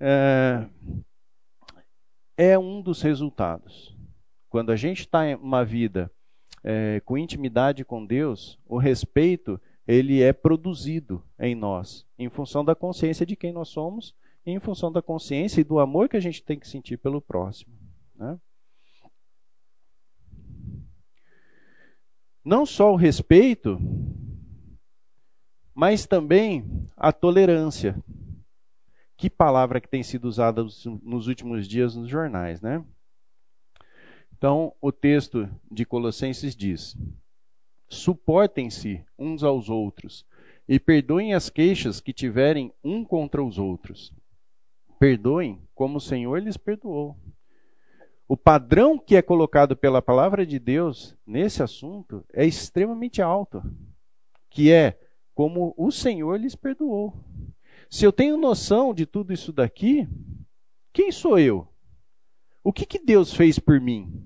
É, é um dos resultados. Quando a gente está em uma vida é, com intimidade com Deus, o respeito ele é produzido em nós, em função da consciência de quem nós somos, e em função da consciência e do amor que a gente tem que sentir pelo próximo. Né? Não só o respeito, mas também a tolerância. Que palavra que tem sido usada nos últimos dias nos jornais, né? Então, o texto de Colossenses diz: Suportem-se uns aos outros e perdoem as queixas que tiverem um contra os outros. Perdoem como o Senhor lhes perdoou. O padrão que é colocado pela palavra de Deus nesse assunto é extremamente alto, que é como o Senhor lhes perdoou. Se eu tenho noção de tudo isso daqui, quem sou eu? O que, que Deus fez por mim?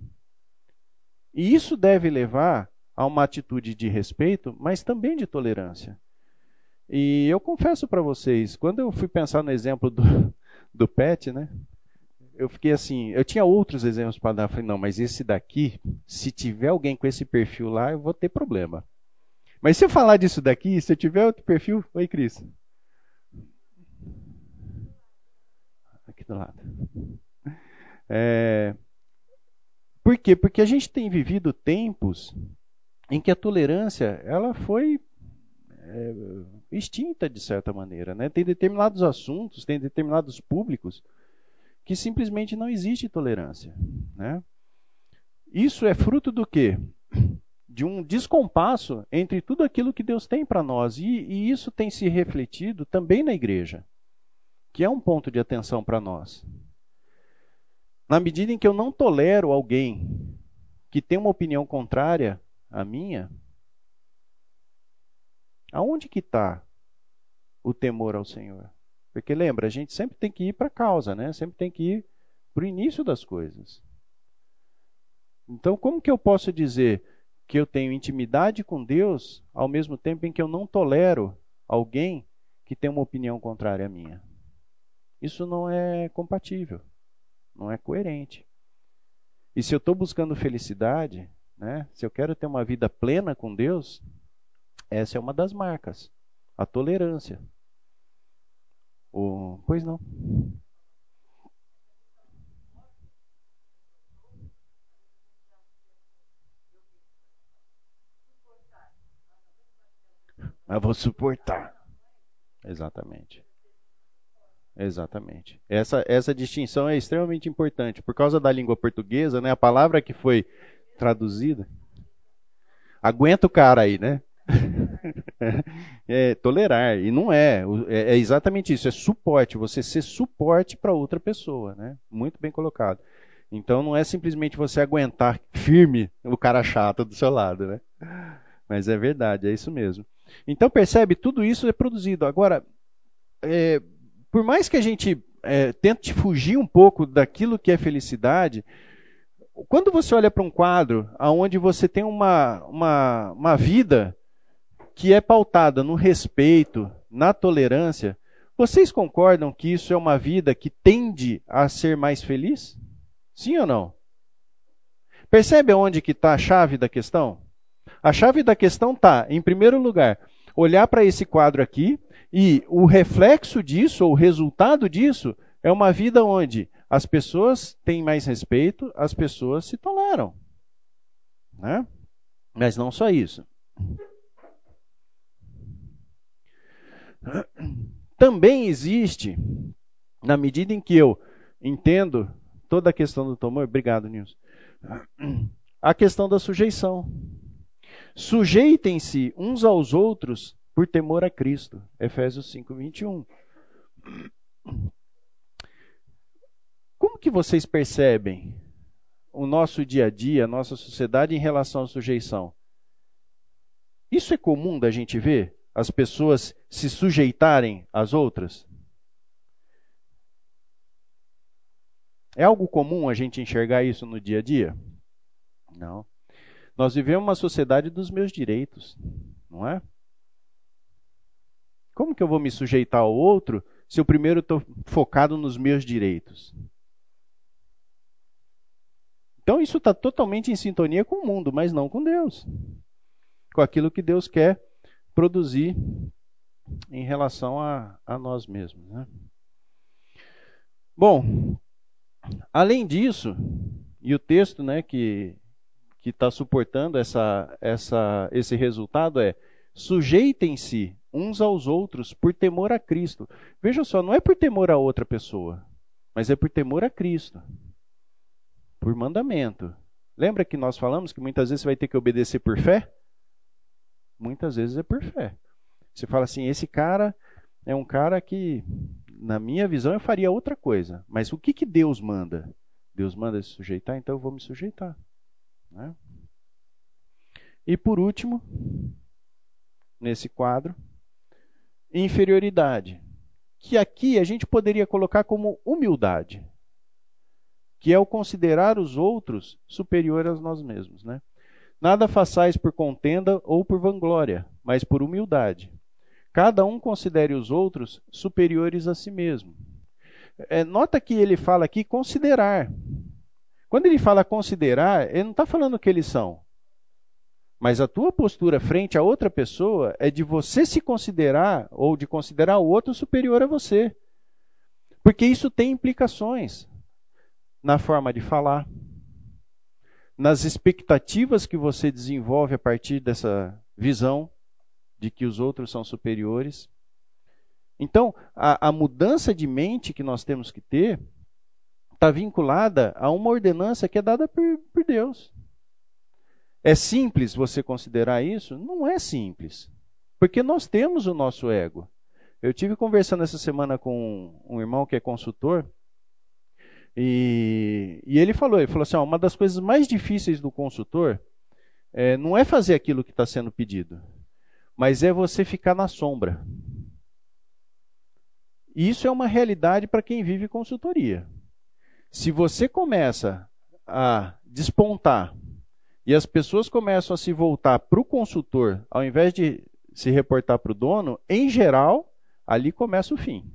E isso deve levar a uma atitude de respeito, mas também de tolerância. E eu confesso para vocês, quando eu fui pensar no exemplo do, <laughs> do pet, né? Eu fiquei assim, eu tinha outros exemplos para dar, falei, não, mas esse daqui, se tiver alguém com esse perfil lá, eu vou ter problema. Mas se eu falar disso daqui, se eu tiver outro perfil, oi Cris. Aqui do lado. É... Por quê? Porque a gente tem vivido tempos em que a tolerância ela foi é, extinta de certa maneira, né? Tem determinados assuntos, tem determinados públicos que simplesmente não existe tolerância, né? Isso é fruto do quê? De um descompasso entre tudo aquilo que Deus tem para nós. E, e isso tem se refletido também na igreja, que é um ponto de atenção para nós. Na medida em que eu não tolero alguém que tem uma opinião contrária à minha, aonde que está o temor ao Senhor? Porque lembra, a gente sempre tem que ir para a causa, né? Sempre tem que ir para o início das coisas. Então, como que eu posso dizer que eu tenho intimidade com Deus ao mesmo tempo em que eu não tolero alguém que tem uma opinião contrária à minha? Isso não é compatível, não é coerente. E se eu estou buscando felicidade, né, se eu quero ter uma vida plena com Deus, essa é uma das marcas, a tolerância. O... Pois não. Mas vou suportar. Exatamente. Exatamente. Essa, essa distinção é extremamente importante. Por causa da língua portuguesa, né, a palavra que foi traduzida. Aguenta o cara aí, né? <laughs> é tolerar. E não é. é. É exatamente isso. É suporte. Você ser suporte para outra pessoa. Né? Muito bem colocado. Então não é simplesmente você aguentar firme o cara chato do seu lado. Né? Mas é verdade, é isso mesmo. Então percebe, tudo isso é produzido. Agora, é, por mais que a gente é, tente fugir um pouco daquilo que é felicidade, quando você olha para um quadro onde você tem uma, uma, uma vida que é pautada no respeito, na tolerância, vocês concordam que isso é uma vida que tende a ser mais feliz? Sim ou não? Percebe onde que está a chave da questão? A chave da questão está, em primeiro lugar, olhar para esse quadro aqui e o reflexo disso, ou o resultado disso, é uma vida onde as pessoas têm mais respeito, as pessoas se toleram. Né? Mas não só isso. Também existe, na medida em que eu entendo toda a questão do temor, obrigado, Nilson, a questão da sujeição. Sujeitem-se uns aos outros por temor a Cristo. Efésios 5, 21. Como que vocês percebem o nosso dia a dia, a nossa sociedade em relação à sujeição? Isso é comum da gente ver? As pessoas se sujeitarem às outras? É algo comum a gente enxergar isso no dia a dia? Não. Nós vivemos uma sociedade dos meus direitos, não é? Como que eu vou me sujeitar ao outro se eu primeiro estou focado nos meus direitos? Então isso está totalmente em sintonia com o mundo, mas não com Deus. Com aquilo que Deus quer produzir em relação a, a nós mesmos. Né? Bom, além disso, e o texto né, que está suportando essa, essa, esse resultado é sujeitem-se uns aos outros por temor a Cristo. Veja só, não é por temor a outra pessoa, mas é por temor a Cristo. Por mandamento. Lembra que nós falamos que muitas vezes você vai ter que obedecer por fé? Muitas vezes é por fé. Você fala assim: esse cara é um cara que, na minha visão, eu faria outra coisa. Mas o que, que Deus manda? Deus manda se sujeitar, então eu vou me sujeitar. Né? E por último, nesse quadro, inferioridade, que aqui a gente poderia colocar como humildade, que é o considerar os outros superior a nós mesmos. Né? Nada façais por contenda ou por vanglória, mas por humildade. Cada um considere os outros superiores a si mesmo. É, nota que ele fala aqui considerar. Quando ele fala considerar, ele não está falando que eles são. Mas a tua postura frente a outra pessoa é de você se considerar ou de considerar o outro superior a você. Porque isso tem implicações na forma de falar, nas expectativas que você desenvolve a partir dessa visão de que os outros são superiores. Então, a, a mudança de mente que nós temos que ter está vinculada a uma ordenança que é dada por, por Deus. É simples você considerar isso? Não é simples. Porque nós temos o nosso ego. Eu tive conversando essa semana com um irmão que é consultor, e, e ele falou, ele falou assim, ó, uma das coisas mais difíceis do consultor é, não é fazer aquilo que está sendo pedido, mas é você ficar na sombra. E isso é uma realidade para quem vive consultoria. Se você começa a despontar e as pessoas começam a se voltar para o consultor, ao invés de se reportar para o dono, em geral, ali começa o fim.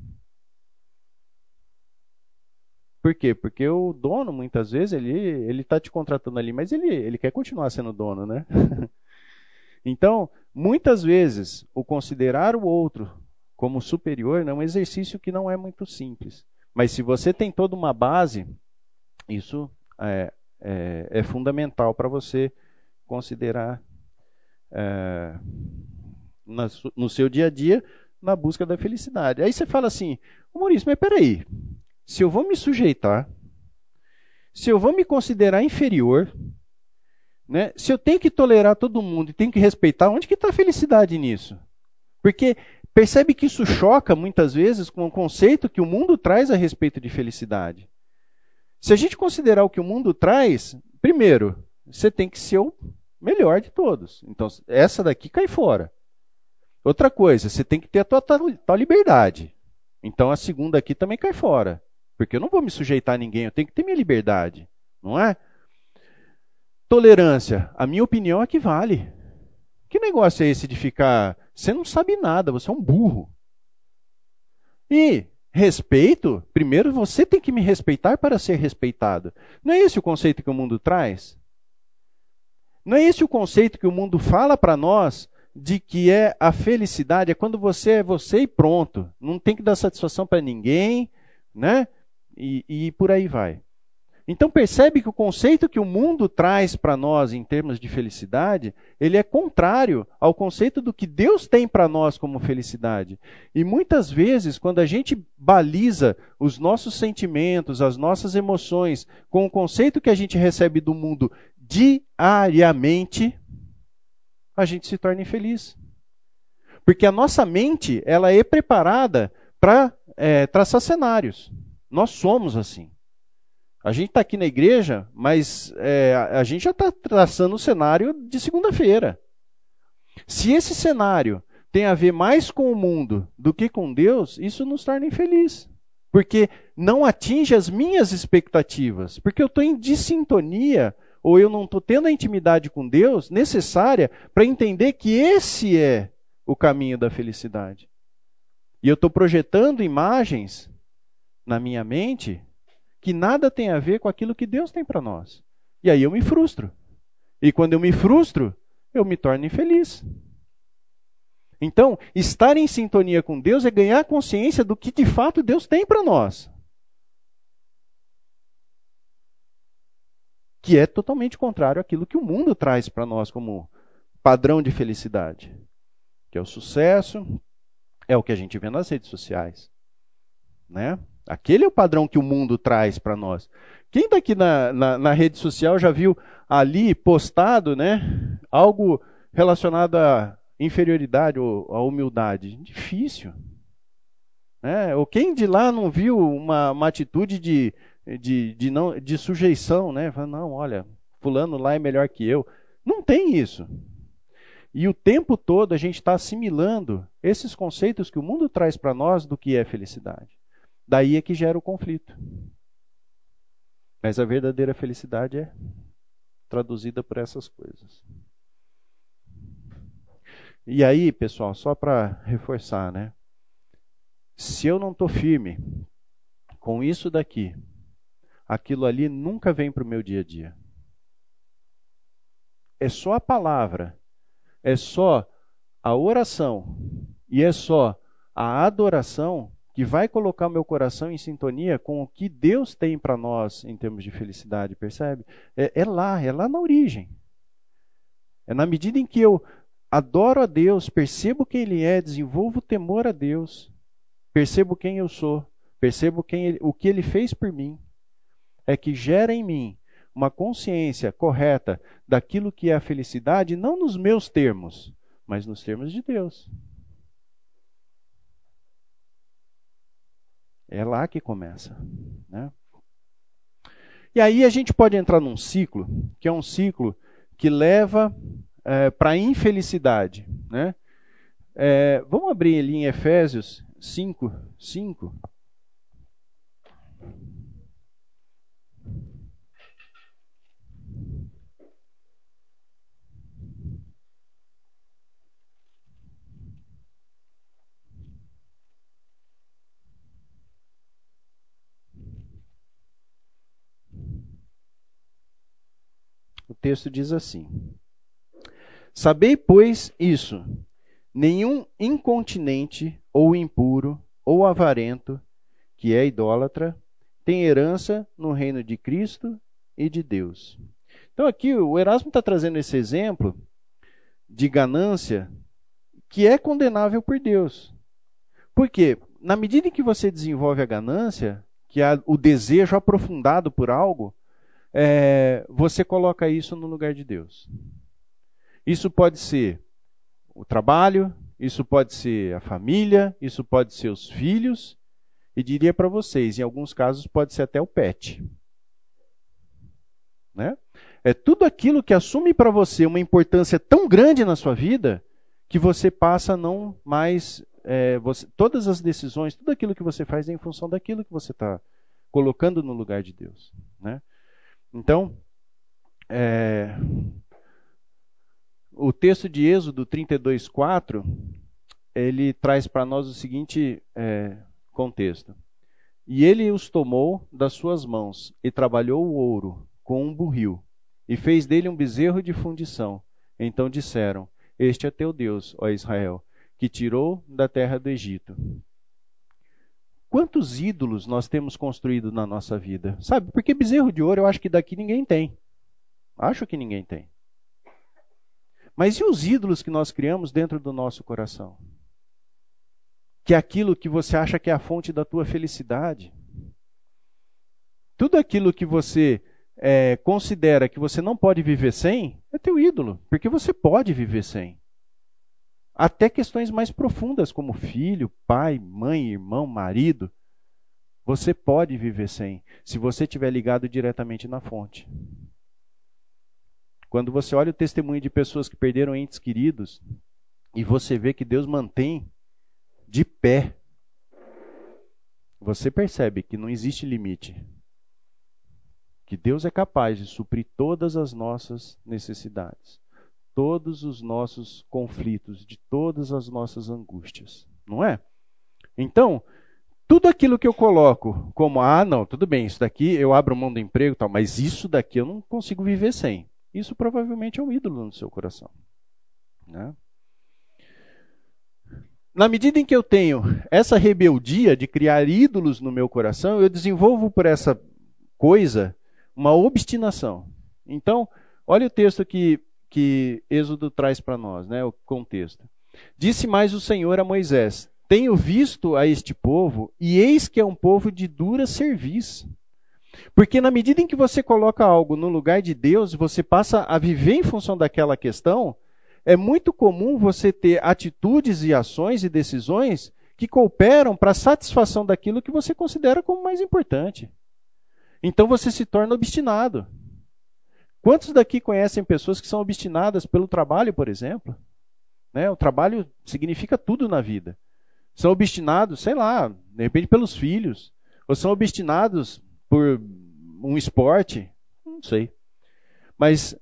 Por quê? Porque o dono, muitas vezes, ele ele está te contratando ali, mas ele, ele quer continuar sendo dono, né? <laughs> então, muitas vezes, o considerar o outro como superior é um exercício que não é muito simples. Mas se você tem toda uma base, isso é, é, é fundamental para você considerar é, na, no seu dia a dia na busca da felicidade. Aí você fala assim, Maurício, mas peraí, se eu vou me sujeitar, se eu vou me considerar inferior, né, se eu tenho que tolerar todo mundo e tenho que respeitar, onde que está a felicidade nisso? Porque percebe que isso choca muitas vezes com o conceito que o mundo traz a respeito de felicidade. Se a gente considerar o que o mundo traz, primeiro, você tem que ser o melhor de todos. Então, essa daqui cai fora. Outra coisa, você tem que ter a tua, tua liberdade. Então, a segunda aqui também cai fora. Porque eu não vou me sujeitar a ninguém, eu tenho que ter minha liberdade. Não é? Tolerância, a minha opinião é que vale. Que negócio é esse de ficar. Você não sabe nada, você é um burro. E Respeito, primeiro você tem que me respeitar para ser respeitado. Não é esse o conceito que o mundo traz? Não é esse o conceito que o mundo fala para nós de que é a felicidade? É quando você é você e pronto. Não tem que dar satisfação para ninguém, né? E, e por aí vai. Então percebe que o conceito que o mundo traz para nós em termos de felicidade, ele é contrário ao conceito do que Deus tem para nós como felicidade. E muitas vezes, quando a gente baliza os nossos sentimentos, as nossas emoções com o conceito que a gente recebe do mundo diariamente, a gente se torna infeliz. Porque a nossa mente, ela é preparada para é, traçar cenários. Nós somos assim. A gente está aqui na igreja, mas é, a gente já está traçando o cenário de segunda-feira. Se esse cenário tem a ver mais com o mundo do que com Deus, isso nos torna infeliz. Porque não atinge as minhas expectativas. Porque eu estou em dissintonia, ou eu não estou tendo a intimidade com Deus necessária para entender que esse é o caminho da felicidade. E eu estou projetando imagens na minha mente que nada tem a ver com aquilo que Deus tem para nós. E aí eu me frustro. E quando eu me frustro, eu me torno infeliz. Então, estar em sintonia com Deus é ganhar consciência do que de fato Deus tem para nós. Que é totalmente contrário àquilo que o mundo traz para nós como padrão de felicidade. Que é o sucesso, é o que a gente vê nas redes sociais. Né? Aquele é o padrão que o mundo traz para nós. Quem está aqui na, na, na, rede social já viu ali postado né, algo relacionado à inferioridade ou à humildade? Difícil. Né? Ou quem de lá não viu uma, uma atitude de, de, de, não, de sujeição? Né? Fala, não, olha, fulano lá é melhor que eu. Não tem isso. E o tempo todo a gente está assimilando esses conceitos que o mundo traz para nós do que é felicidade. Daí é que gera o conflito. Mas a verdadeira felicidade é traduzida por essas coisas. E aí, pessoal, só para reforçar, né? Se eu não estou firme com isso daqui, aquilo ali nunca vem para o meu dia a dia. é só a palavra, é só a oração e é só a adoração que vai colocar o meu coração em sintonia com o que Deus tem para nós em termos de felicidade, percebe? É, é, lá, é lá na origem. É na medida em que eu adoro a Deus, percebo quem Ele é, desenvolvo temor a Deus, percebo quem eu sou, percebo quem ele, o que Ele fez por mim, é que gera em mim uma consciência correta daquilo que é a felicidade, não nos meus termos, mas nos termos de Deus. É lá que começa. Né? E aí a gente pode entrar num ciclo, que é um ciclo que leva é, para a infelicidade. Né? É, vamos abrir ali em Efésios 5, 5. O texto diz assim: Sabei, pois, isso: nenhum incontinente ou impuro ou avarento, que é idólatra, tem herança no reino de Cristo e de Deus. Então, aqui o Erasmo está trazendo esse exemplo de ganância que é condenável por Deus. Por quê? Na medida em que você desenvolve a ganância, que é o desejo aprofundado por algo, é, você coloca isso no lugar de Deus. Isso pode ser o trabalho, isso pode ser a família, isso pode ser os filhos, e diria para vocês, em alguns casos pode ser até o pet. Né? É tudo aquilo que assume para você uma importância tão grande na sua vida que você passa a não mais. É, você, todas as decisões, tudo aquilo que você faz é em função daquilo que você está colocando no lugar de Deus. Né? Então, é, o texto de Êxodo 32,4 ele traz para nós o seguinte é, contexto. E ele os tomou das suas mãos e trabalhou o ouro com um burril e fez dele um bezerro de fundição. Então disseram: Este é teu Deus, ó Israel, que tirou da terra do Egito. Quantos ídolos nós temos construído na nossa vida? Sabe, porque bezerro de ouro eu acho que daqui ninguém tem. Acho que ninguém tem. Mas e os ídolos que nós criamos dentro do nosso coração? Que é aquilo que você acha que é a fonte da tua felicidade. Tudo aquilo que você é, considera que você não pode viver sem, é teu ídolo, porque você pode viver sem. Até questões mais profundas, como filho, pai, mãe, irmão, marido. Você pode viver sem, se você estiver ligado diretamente na fonte. Quando você olha o testemunho de pessoas que perderam entes queridos, e você vê que Deus mantém de pé, você percebe que não existe limite. Que Deus é capaz de suprir todas as nossas necessidades todos os nossos conflitos, de todas as nossas angústias, não é? Então, tudo aquilo que eu coloco como, ah, não, tudo bem, isso daqui eu abro mão do emprego tal, mas isso daqui eu não consigo viver sem. Isso provavelmente é um ídolo no seu coração. Né? Na medida em que eu tenho essa rebeldia de criar ídolos no meu coração, eu desenvolvo por essa coisa uma obstinação. Então, olha o texto que que Êxodo traz para nós, né, o contexto. Disse mais o Senhor a Moisés: Tenho visto a este povo, e eis que é um povo de dura serviço. Porque na medida em que você coloca algo no lugar de Deus, você passa a viver em função daquela questão, é muito comum você ter atitudes e ações e decisões que cooperam para a satisfação daquilo que você considera como mais importante. Então você se torna obstinado. Quantos daqui conhecem pessoas que são obstinadas pelo trabalho, por exemplo? Né? O trabalho significa tudo na vida. São obstinados, sei lá, de repente pelos filhos, ou são obstinados por um esporte, não sei. Mas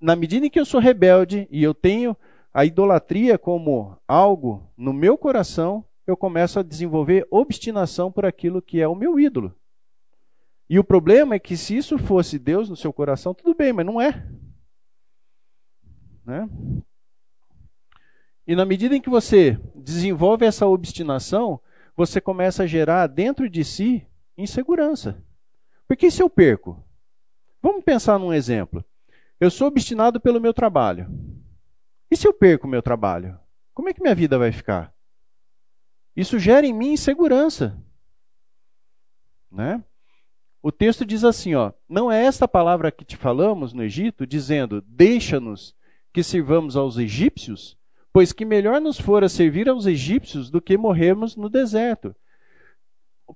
na medida em que eu sou rebelde e eu tenho a idolatria como algo no meu coração, eu começo a desenvolver obstinação por aquilo que é o meu ídolo. E o problema é que se isso fosse Deus no seu coração, tudo bem, mas não é. Né? E na medida em que você desenvolve essa obstinação, você começa a gerar dentro de si insegurança. Porque se eu perco? Vamos pensar num exemplo. Eu sou obstinado pelo meu trabalho. E se eu perco o meu trabalho? Como é que minha vida vai ficar? Isso gera em mim insegurança. Né? O texto diz assim, ó, não é esta palavra que te falamos no Egito, dizendo: "Deixa-nos que sirvamos aos egípcios, pois que melhor nos fora servir aos egípcios do que morrermos no deserto."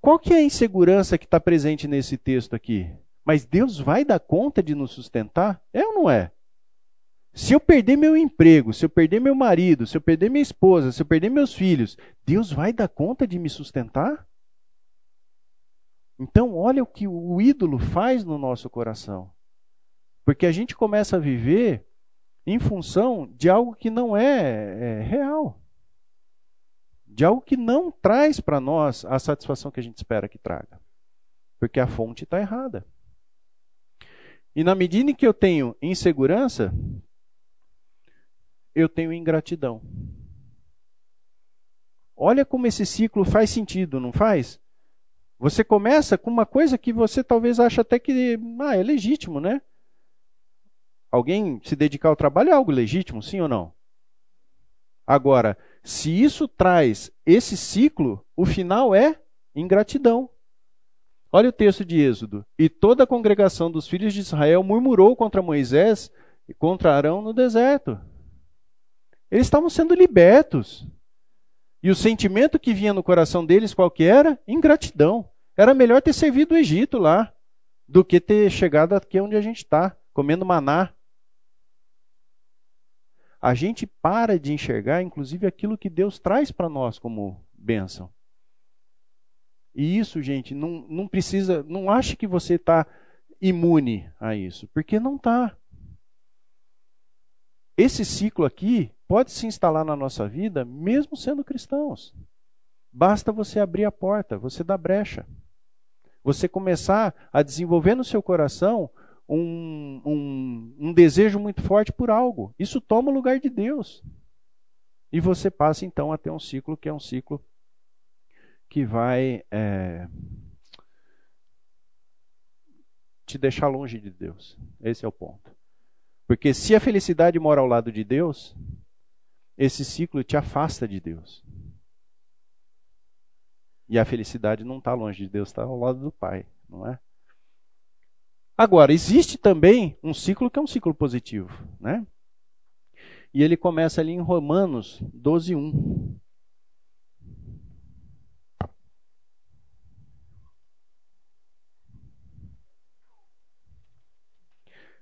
Qual que é a insegurança que está presente nesse texto aqui? Mas Deus vai dar conta de nos sustentar? É ou não é? Se eu perder meu emprego, se eu perder meu marido, se eu perder minha esposa, se eu perder meus filhos, Deus vai dar conta de me sustentar? Então, olha o que o ídolo faz no nosso coração. Porque a gente começa a viver em função de algo que não é, é real. De algo que não traz para nós a satisfação que a gente espera que traga. Porque a fonte está errada. E na medida em que eu tenho insegurança, eu tenho ingratidão. Olha como esse ciclo faz sentido, não faz? Você começa com uma coisa que você talvez ache até que ah, é legítimo, né? Alguém se dedicar ao trabalho é algo legítimo, sim ou não? Agora, se isso traz esse ciclo, o final é ingratidão. Olha o texto de Êxodo. E toda a congregação dos filhos de Israel murmurou contra Moisés e contra Arão no deserto. Eles estavam sendo libertos. E o sentimento que vinha no coração deles qual que era? Ingratidão. Era melhor ter servido o Egito lá do que ter chegado aqui onde a gente está, comendo maná. A gente para de enxergar, inclusive, aquilo que Deus traz para nós como bênção. E isso, gente, não, não precisa, não ache que você está imune a isso, porque não está. Esse ciclo aqui pode se instalar na nossa vida mesmo sendo cristãos. Basta você abrir a porta, você dá brecha. Você começar a desenvolver no seu coração um, um, um desejo muito forte por algo. Isso toma o lugar de Deus. E você passa então a ter um ciclo que é um ciclo que vai é, te deixar longe de Deus. Esse é o ponto. Porque se a felicidade mora ao lado de Deus, esse ciclo te afasta de Deus. E a felicidade não está longe de Deus, está ao lado do Pai, não é? Agora, existe também um ciclo que é um ciclo positivo, né? E ele começa ali em Romanos 12, 1.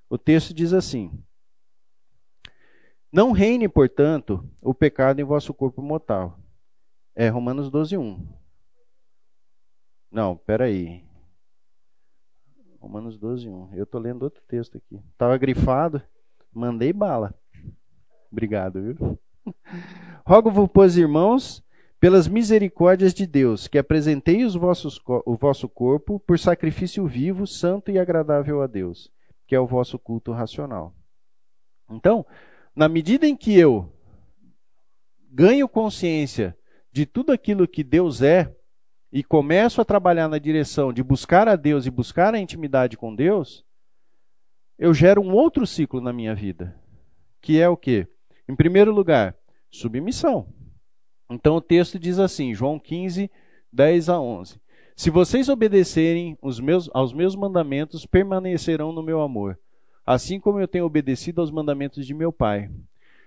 O texto diz assim: Não reine, portanto, o pecado em vosso corpo mortal. É Romanos 12, 1. Não, peraí. Romanos 12, 1. Eu estou lendo outro texto aqui. Estava grifado, mandei bala. Obrigado, viu? <laughs> Rogo-vos, pois, irmãos, pelas misericórdias de Deus, que apresentei os vossos, o vosso corpo por sacrifício vivo, santo e agradável a Deus que é o vosso culto racional. Então, na medida em que eu ganho consciência de tudo aquilo que Deus é e começo a trabalhar na direção de buscar a Deus e buscar a intimidade com Deus, eu gero um outro ciclo na minha vida, que é o quê? Em primeiro lugar, submissão. Então o texto diz assim, João 15, 10 a 11: se vocês obedecerem meus, aos meus mandamentos, permanecerão no meu amor, assim como eu tenho obedecido aos mandamentos de meu Pai.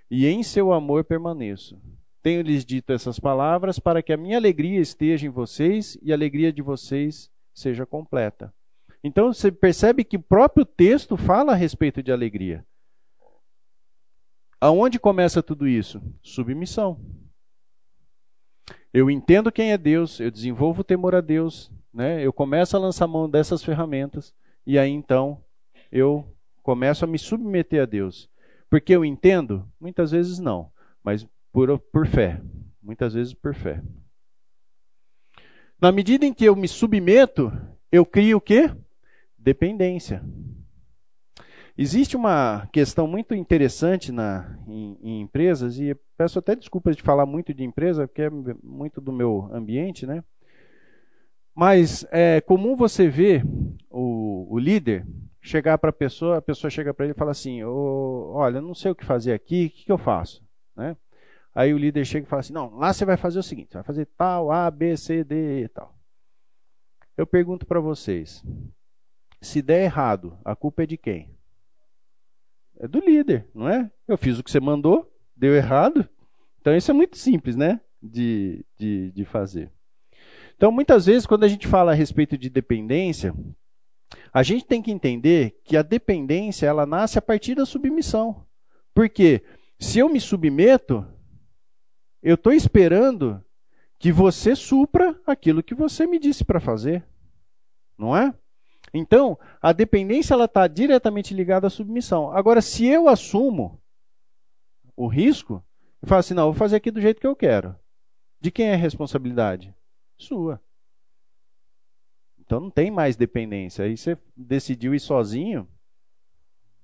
E em seu amor permaneço. Tenho-lhes dito essas palavras para que a minha alegria esteja em vocês e a alegria de vocês seja completa. Então você percebe que o próprio texto fala a respeito de alegria. Aonde começa tudo isso? Submissão. Eu entendo quem é Deus, eu desenvolvo o temor a Deus, né? eu começo a lançar mão dessas ferramentas, e aí então eu começo a me submeter a Deus. Porque eu entendo? Muitas vezes não, mas por, por fé. Muitas vezes por fé. Na medida em que eu me submeto, eu crio o quê? Dependência. Existe uma questão muito interessante na, em, em, empresas, e peço até desculpas de falar muito de empresa, porque é muito do meu ambiente, né? Mas é comum você ver o, o líder chegar para a pessoa, a pessoa chega para ele e fala assim: oh, Olha, não sei o que fazer aqui, o que, que eu faço? Né? Aí o líder chega e fala assim: Não, lá você vai fazer o seguinte: vai fazer tal, A, B, C, D e tal. Eu pergunto para vocês: se der errado, a culpa é de quem? É do líder, não é? Eu fiz o que você mandou, deu errado. Então isso é muito simples, né? De, de, de fazer. Então, muitas vezes, quando a gente fala a respeito de dependência, a gente tem que entender que a dependência ela nasce a partir da submissão. Porque se eu me submeto, eu estou esperando que você supra aquilo que você me disse para fazer. Não é? Então, a dependência ela está diretamente ligada à submissão. Agora, se eu assumo o risco, e falo assim, não, vou fazer aqui do jeito que eu quero. De quem é a responsabilidade? Sua. Então não tem mais dependência. Aí você decidiu ir sozinho,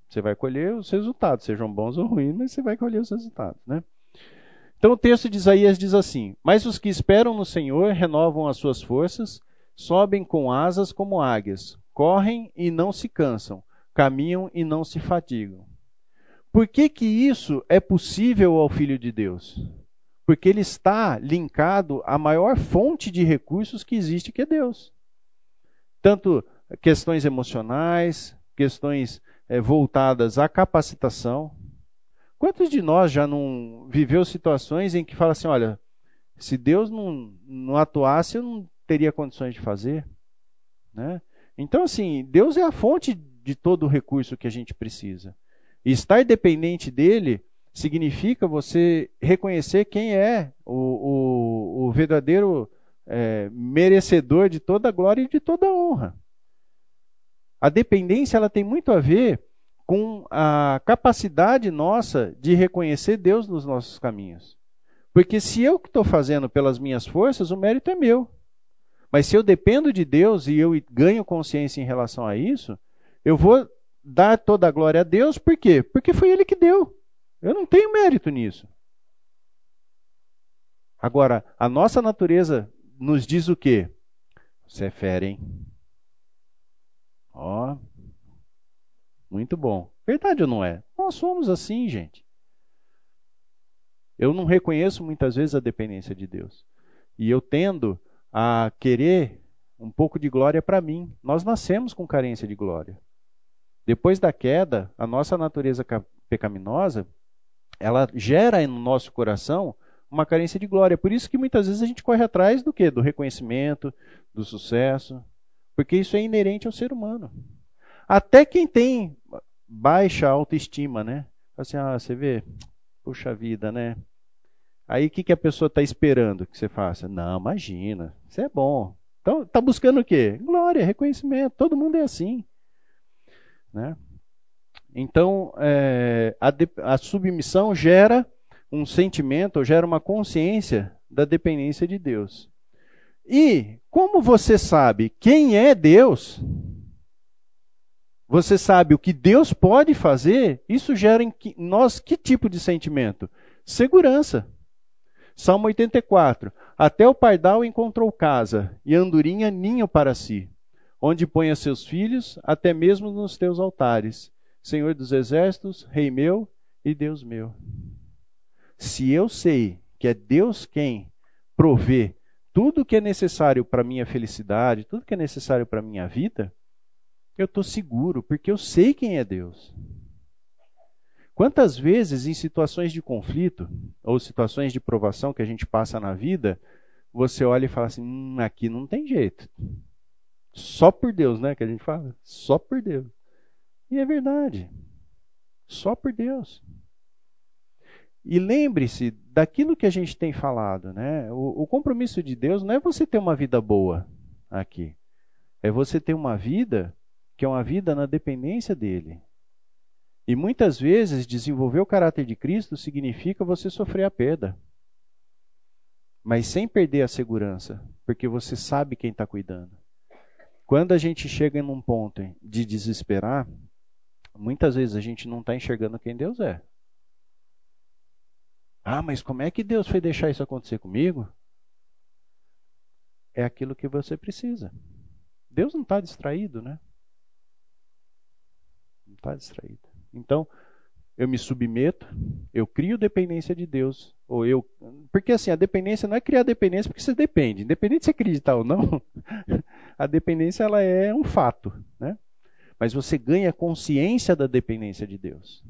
você vai colher os resultados, sejam bons ou ruins, mas você vai colher os resultados, né? Então o texto de Isaías diz assim: Mas os que esperam no Senhor renovam as suas forças, sobem com asas como águias, correm e não se cansam, caminham e não se fatigam. Por que, que isso é possível ao Filho de Deus? Porque ele está linkado à maior fonte de recursos que existe, que é Deus. Tanto questões emocionais, questões é, voltadas à capacitação. Quantos de nós já não viveu situações em que fala assim, olha, se Deus não, não atuasse, eu não teria condições de fazer? Né? Então, assim, Deus é a fonte de todo o recurso que a gente precisa. E estar dependente dele significa você reconhecer quem é o, o, o verdadeiro é, merecedor de toda a glória e de toda a honra. A dependência ela tem muito a ver com a capacidade nossa de reconhecer Deus nos nossos caminhos. Porque se eu que estou fazendo pelas minhas forças, o mérito é meu. Mas se eu dependo de Deus e eu ganho consciência em relação a isso, eu vou dar toda a glória a Deus, por quê? Porque foi Ele que deu. Eu não tenho mérito nisso. Agora, a nossa natureza nos diz o quê? Você é fera, hein? Ó, muito bom. Verdade ou não é? Nós somos assim, gente. Eu não reconheço muitas vezes a dependência de Deus. E eu tendo a querer um pouco de glória para mim. Nós nascemos com carência de glória. Depois da queda, a nossa natureza pecaminosa, ela gera no nosso coração uma carência de glória. Por isso que muitas vezes a gente corre atrás do quê? Do reconhecimento, do sucesso, porque isso é inerente ao ser humano. Até quem tem baixa autoestima, né? Assim, ah, você vê, puxa vida, né? Aí o que, que a pessoa está esperando que você faça? Não, imagina, isso é bom. Então, está buscando o quê? Glória, reconhecimento. Todo mundo é assim. Né? Então, é, a, de, a submissão gera um sentimento, gera uma consciência da dependência de Deus. E como você sabe quem é Deus, você sabe o que Deus pode fazer, isso gera em nós que tipo de sentimento? Segurança. Salmo 84. Até o pardal encontrou casa, e andorinha ninho para si, onde põe seus filhos, até mesmo nos teus altares. Senhor dos exércitos, Rei meu e Deus meu. Se eu sei que é Deus quem provê tudo que é necessário para minha felicidade, tudo que é necessário para minha vida, eu estou seguro, porque eu sei quem é Deus. Quantas vezes, em situações de conflito ou situações de provação que a gente passa na vida, você olha e fala assim: hum, aqui não tem jeito. Só por Deus, né? Que a gente fala. Só por Deus. E é verdade. Só por Deus. E lembre-se daquilo que a gente tem falado, né? O, o, compromisso de Deus não é você ter uma vida boa aqui. É você ter uma vida que é uma vida na dependência dele. E muitas vezes desenvolver o caráter de Cristo significa você sofrer a perda. Mas sem perder a segurança, porque você sabe quem está cuidando. Quando a gente chega em um ponto de desesperar, muitas vezes a gente não está enxergando quem Deus é. Ah, mas como é que Deus foi deixar isso acontecer comigo? É aquilo que você precisa. Deus não está distraído, né? Está distraído. Então, eu me submeto, eu crio dependência de Deus, ou eu, porque assim a dependência não é criar dependência porque você depende, independente de você acreditar ou não, <laughs> a dependência ela é um fato, né? Mas você ganha consciência da dependência de Deus,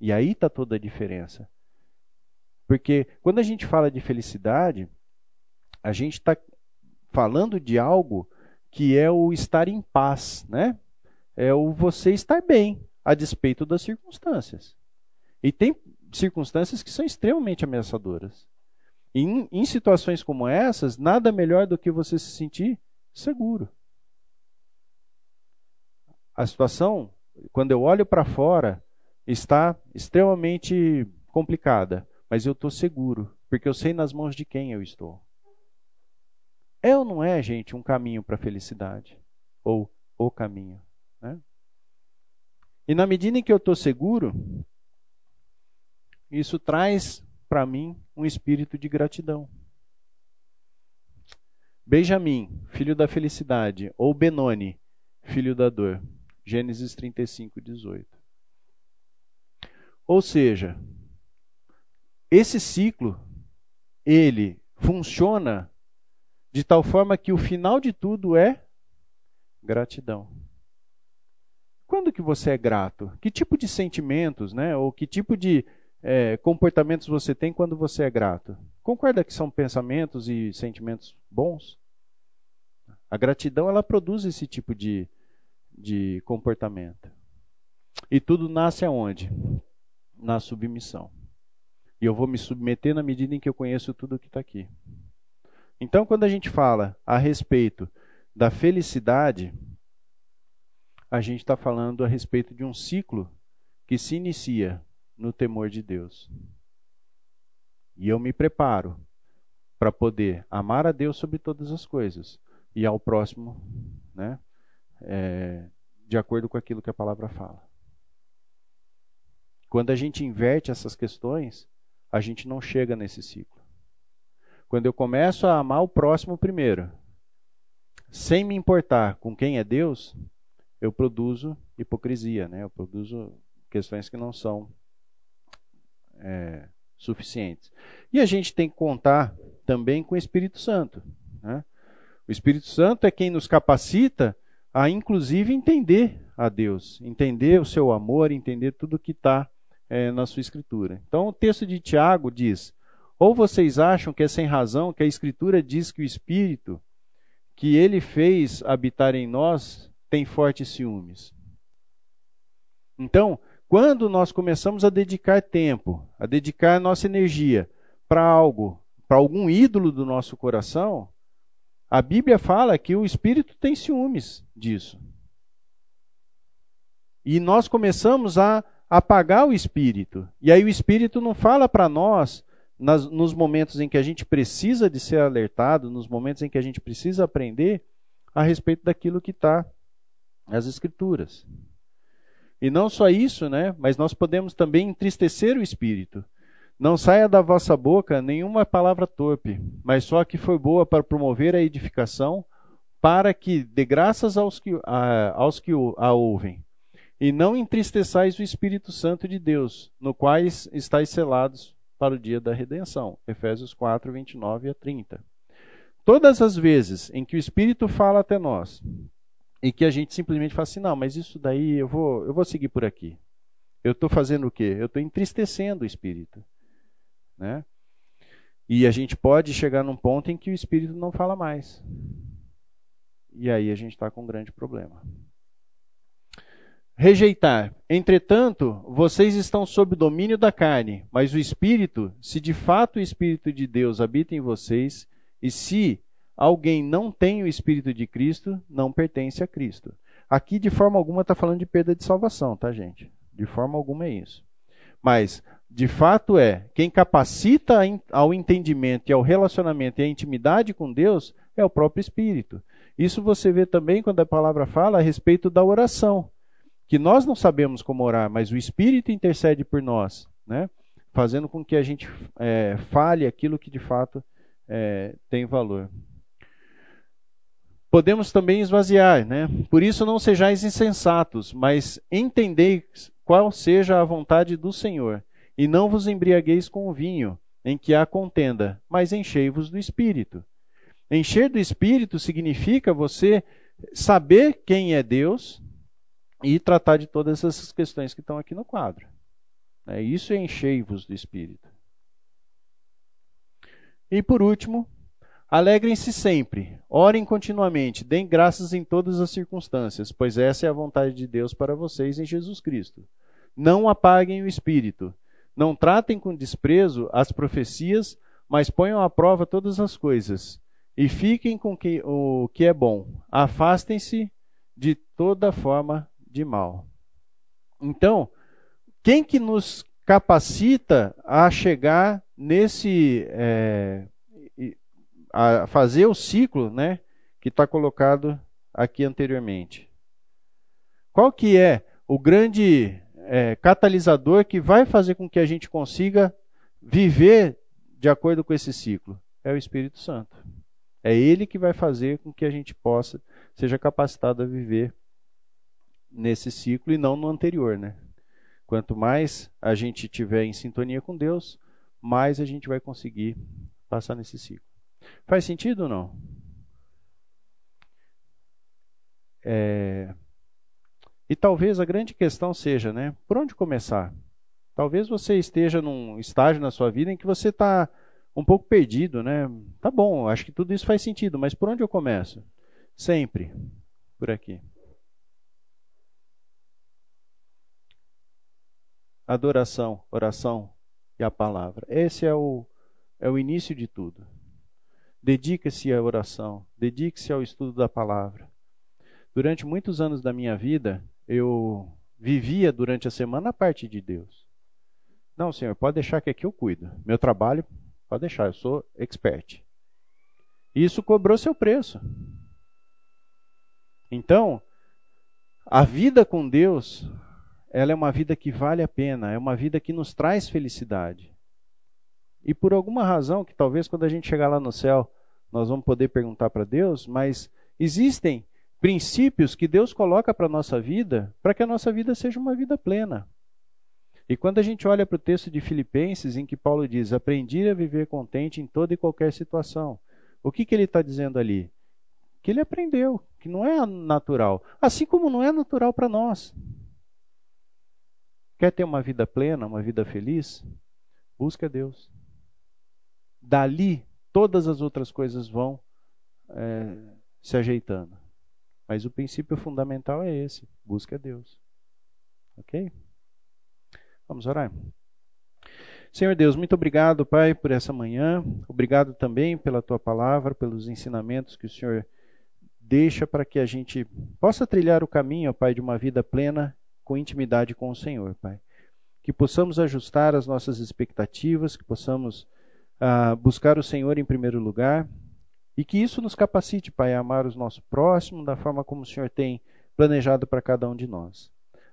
e aí está toda a diferença, porque quando a gente fala de felicidade, a gente está falando de algo que é o estar em paz, né? É o você estar bem, a despeito das circunstâncias. E tem circunstâncias que são extremamente ameaçadoras. Em, em situações como essas, nada melhor do que você se sentir seguro. A situação, quando eu olho para fora, está extremamente complicada, mas eu estou seguro, porque eu sei nas mãos de quem eu estou. É ou não é, gente, um caminho para a felicidade? Ou o caminho? E na medida em que eu estou seguro, isso traz para mim um espírito de gratidão. Benjamim, filho da felicidade, ou Benoni, filho da dor. Gênesis 35, 18. Ou seja, esse ciclo, ele funciona de tal forma que o final de tudo é gratidão. Quando que você é grato? Que tipo de sentimentos, né? Ou que tipo de é, comportamentos você tem quando você é grato? Concorda que são pensamentos e sentimentos bons? A gratidão ela produz esse tipo de, de comportamento. E tudo nasce aonde? Na submissão. E eu vou me submeter na medida em que eu conheço tudo que está aqui. Então, quando a gente fala a respeito da felicidade, a gente está falando a respeito de um ciclo que se inicia no temor de Deus. E eu me preparo para poder amar a Deus sobre todas as coisas e ao próximo, né, é, de acordo com aquilo que a palavra fala. Quando a gente inverte essas questões, a gente não chega nesse ciclo. Quando eu começo a amar o próximo primeiro, sem me importar com quem é Deus, eu produzo hipocrisia, né? eu produzo questões que não são é, suficientes. E a gente tem que contar também com o Espírito Santo. Né? O Espírito Santo é quem nos capacita a, inclusive, entender a Deus, entender o seu amor, entender tudo que está é, na sua Escritura. Então, o texto de Tiago diz: Ou vocês acham que é sem razão que a Escritura diz que o Espírito que ele fez habitar em nós tem fortes ciúmes. Então, quando nós começamos a dedicar tempo, a dedicar nossa energia para algo, para algum ídolo do nosso coração, a Bíblia fala que o espírito tem ciúmes disso. E nós começamos a apagar o espírito. E aí o espírito não fala para nós nas, nos momentos em que a gente precisa de ser alertado, nos momentos em que a gente precisa aprender a respeito daquilo que está as Escrituras. E não só isso, né? Mas nós podemos também entristecer o espírito. Não saia da vossa boca nenhuma palavra torpe, mas só que foi boa para promover a edificação, para que dê graças aos que, a, aos que a ouvem. E não entristeçais o Espírito Santo de Deus, no quais estáis selados para o dia da redenção. Efésios 4, 29 a 30. Todas as vezes em que o Espírito fala até nós, e que a gente simplesmente fala assim: não, mas isso daí eu vou, eu vou seguir por aqui. Eu estou fazendo o quê? Eu estou entristecendo o espírito. Né? E a gente pode chegar num ponto em que o espírito não fala mais. E aí a gente está com um grande problema. Rejeitar. Entretanto, vocês estão sob domínio da carne, mas o espírito, se de fato o espírito de Deus habita em vocês, e se alguém não tem o Espírito de Cristo, não pertence a Cristo. Aqui, de forma alguma, está falando de perda de salvação, tá, gente? De forma alguma é isso. Mas, de fato, é quem capacita ao entendimento e ao relacionamento e à intimidade com Deus é o próprio Espírito. Isso você vê também quando a palavra fala a respeito da oração. que nós não sabemos como orar, mas o Espírito intercede por nós, né? fazendo com que a gente é, fale aquilo que de fato é, tem valor. Podemos também esvaziar, né? Por isso não sejais insensatos, mas entendeis qual seja a vontade do Senhor, e não vos embriagueis com o vinho, em que há contenda, mas enchei-vos do Espírito. Encher do Espírito significa você saber quem é Deus e tratar de todas essas questões que estão aqui no quadro. É, isso é enchei-vos do Espírito. E por último, alegrem-se sempre, orem continuamente, deem graças em todas as circunstâncias, pois essa é a vontade de Deus para vocês em Jesus Cristo. Não apaguem o Espírito. Não tratem com desprezo as profecias, mas ponham à prova todas as coisas e fiquem com que, o que é bom. Afastem-se de toda forma de mal. Então, quem que nos capacita a chegar nesse é, a fazer o ciclo, né, que está colocado aqui anteriormente? Qual que é o grande é, catalisador que vai fazer com que a gente consiga viver de acordo com esse ciclo? É o Espírito Santo. É Ele que vai fazer com que a gente possa, seja capacitado a viver nesse ciclo e não no anterior, né? Quanto mais a gente tiver em sintonia com Deus, mais a gente vai conseguir passar nesse ciclo. Faz sentido ou não? É... E talvez a grande questão seja, né? Por onde começar? Talvez você esteja num estágio na sua vida em que você está um pouco perdido, né? Tá bom, acho que tudo isso faz sentido, mas por onde eu começo? Sempre por aqui. Adoração, oração e a palavra. Esse é o, é o início de tudo. Dedique-se à oração, dedique-se ao estudo da palavra. Durante muitos anos da minha vida, eu vivia durante a semana a parte de Deus. Não, Senhor, pode deixar que aqui eu cuido. Meu trabalho Pode deixar, eu sou expert. Isso cobrou seu preço. Então, a vida com Deus, ela é uma vida que vale a pena, é uma vida que nos traz felicidade. E por alguma razão, que talvez quando a gente chegar lá no céu, nós vamos poder perguntar para Deus, mas existem princípios que Deus coloca para a nossa vida, para que a nossa vida seja uma vida plena. E quando a gente olha para o texto de Filipenses, em que Paulo diz: Aprendi a viver contente em toda e qualquer situação. O que, que ele está dizendo ali? Que ele aprendeu, que não é natural. Assim como não é natural para nós. Quer ter uma vida plena, uma vida feliz? Busca Deus. Dali, todas as outras coisas vão é, se ajeitando. Mas o princípio fundamental é esse: busca Deus. Ok? Vamos orar? Senhor Deus, muito obrigado, Pai, por essa manhã. Obrigado também pela tua palavra, pelos ensinamentos que o Senhor deixa para que a gente possa trilhar o caminho, Pai, de uma vida plena com intimidade com o Senhor, Pai. Que possamos ajustar as nossas expectativas, que possamos ah, buscar o Senhor em primeiro lugar e que isso nos capacite, Pai, a amar os nossos próximos da forma como o Senhor tem planejado para cada um de nós.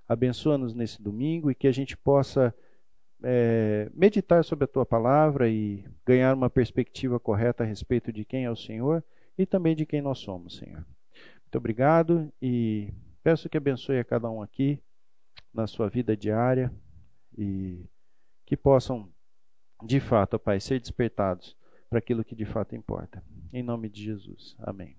Abençoa-nos nesse domingo e que a gente possa é, meditar sobre a tua palavra e ganhar uma perspectiva correta a respeito de quem é o Senhor e também de quem nós somos, Senhor. Muito obrigado e peço que abençoe a cada um aqui na sua vida diária e que possam, de fato, Pai, ser despertados para aquilo que de fato importa. Em nome de Jesus. Amém.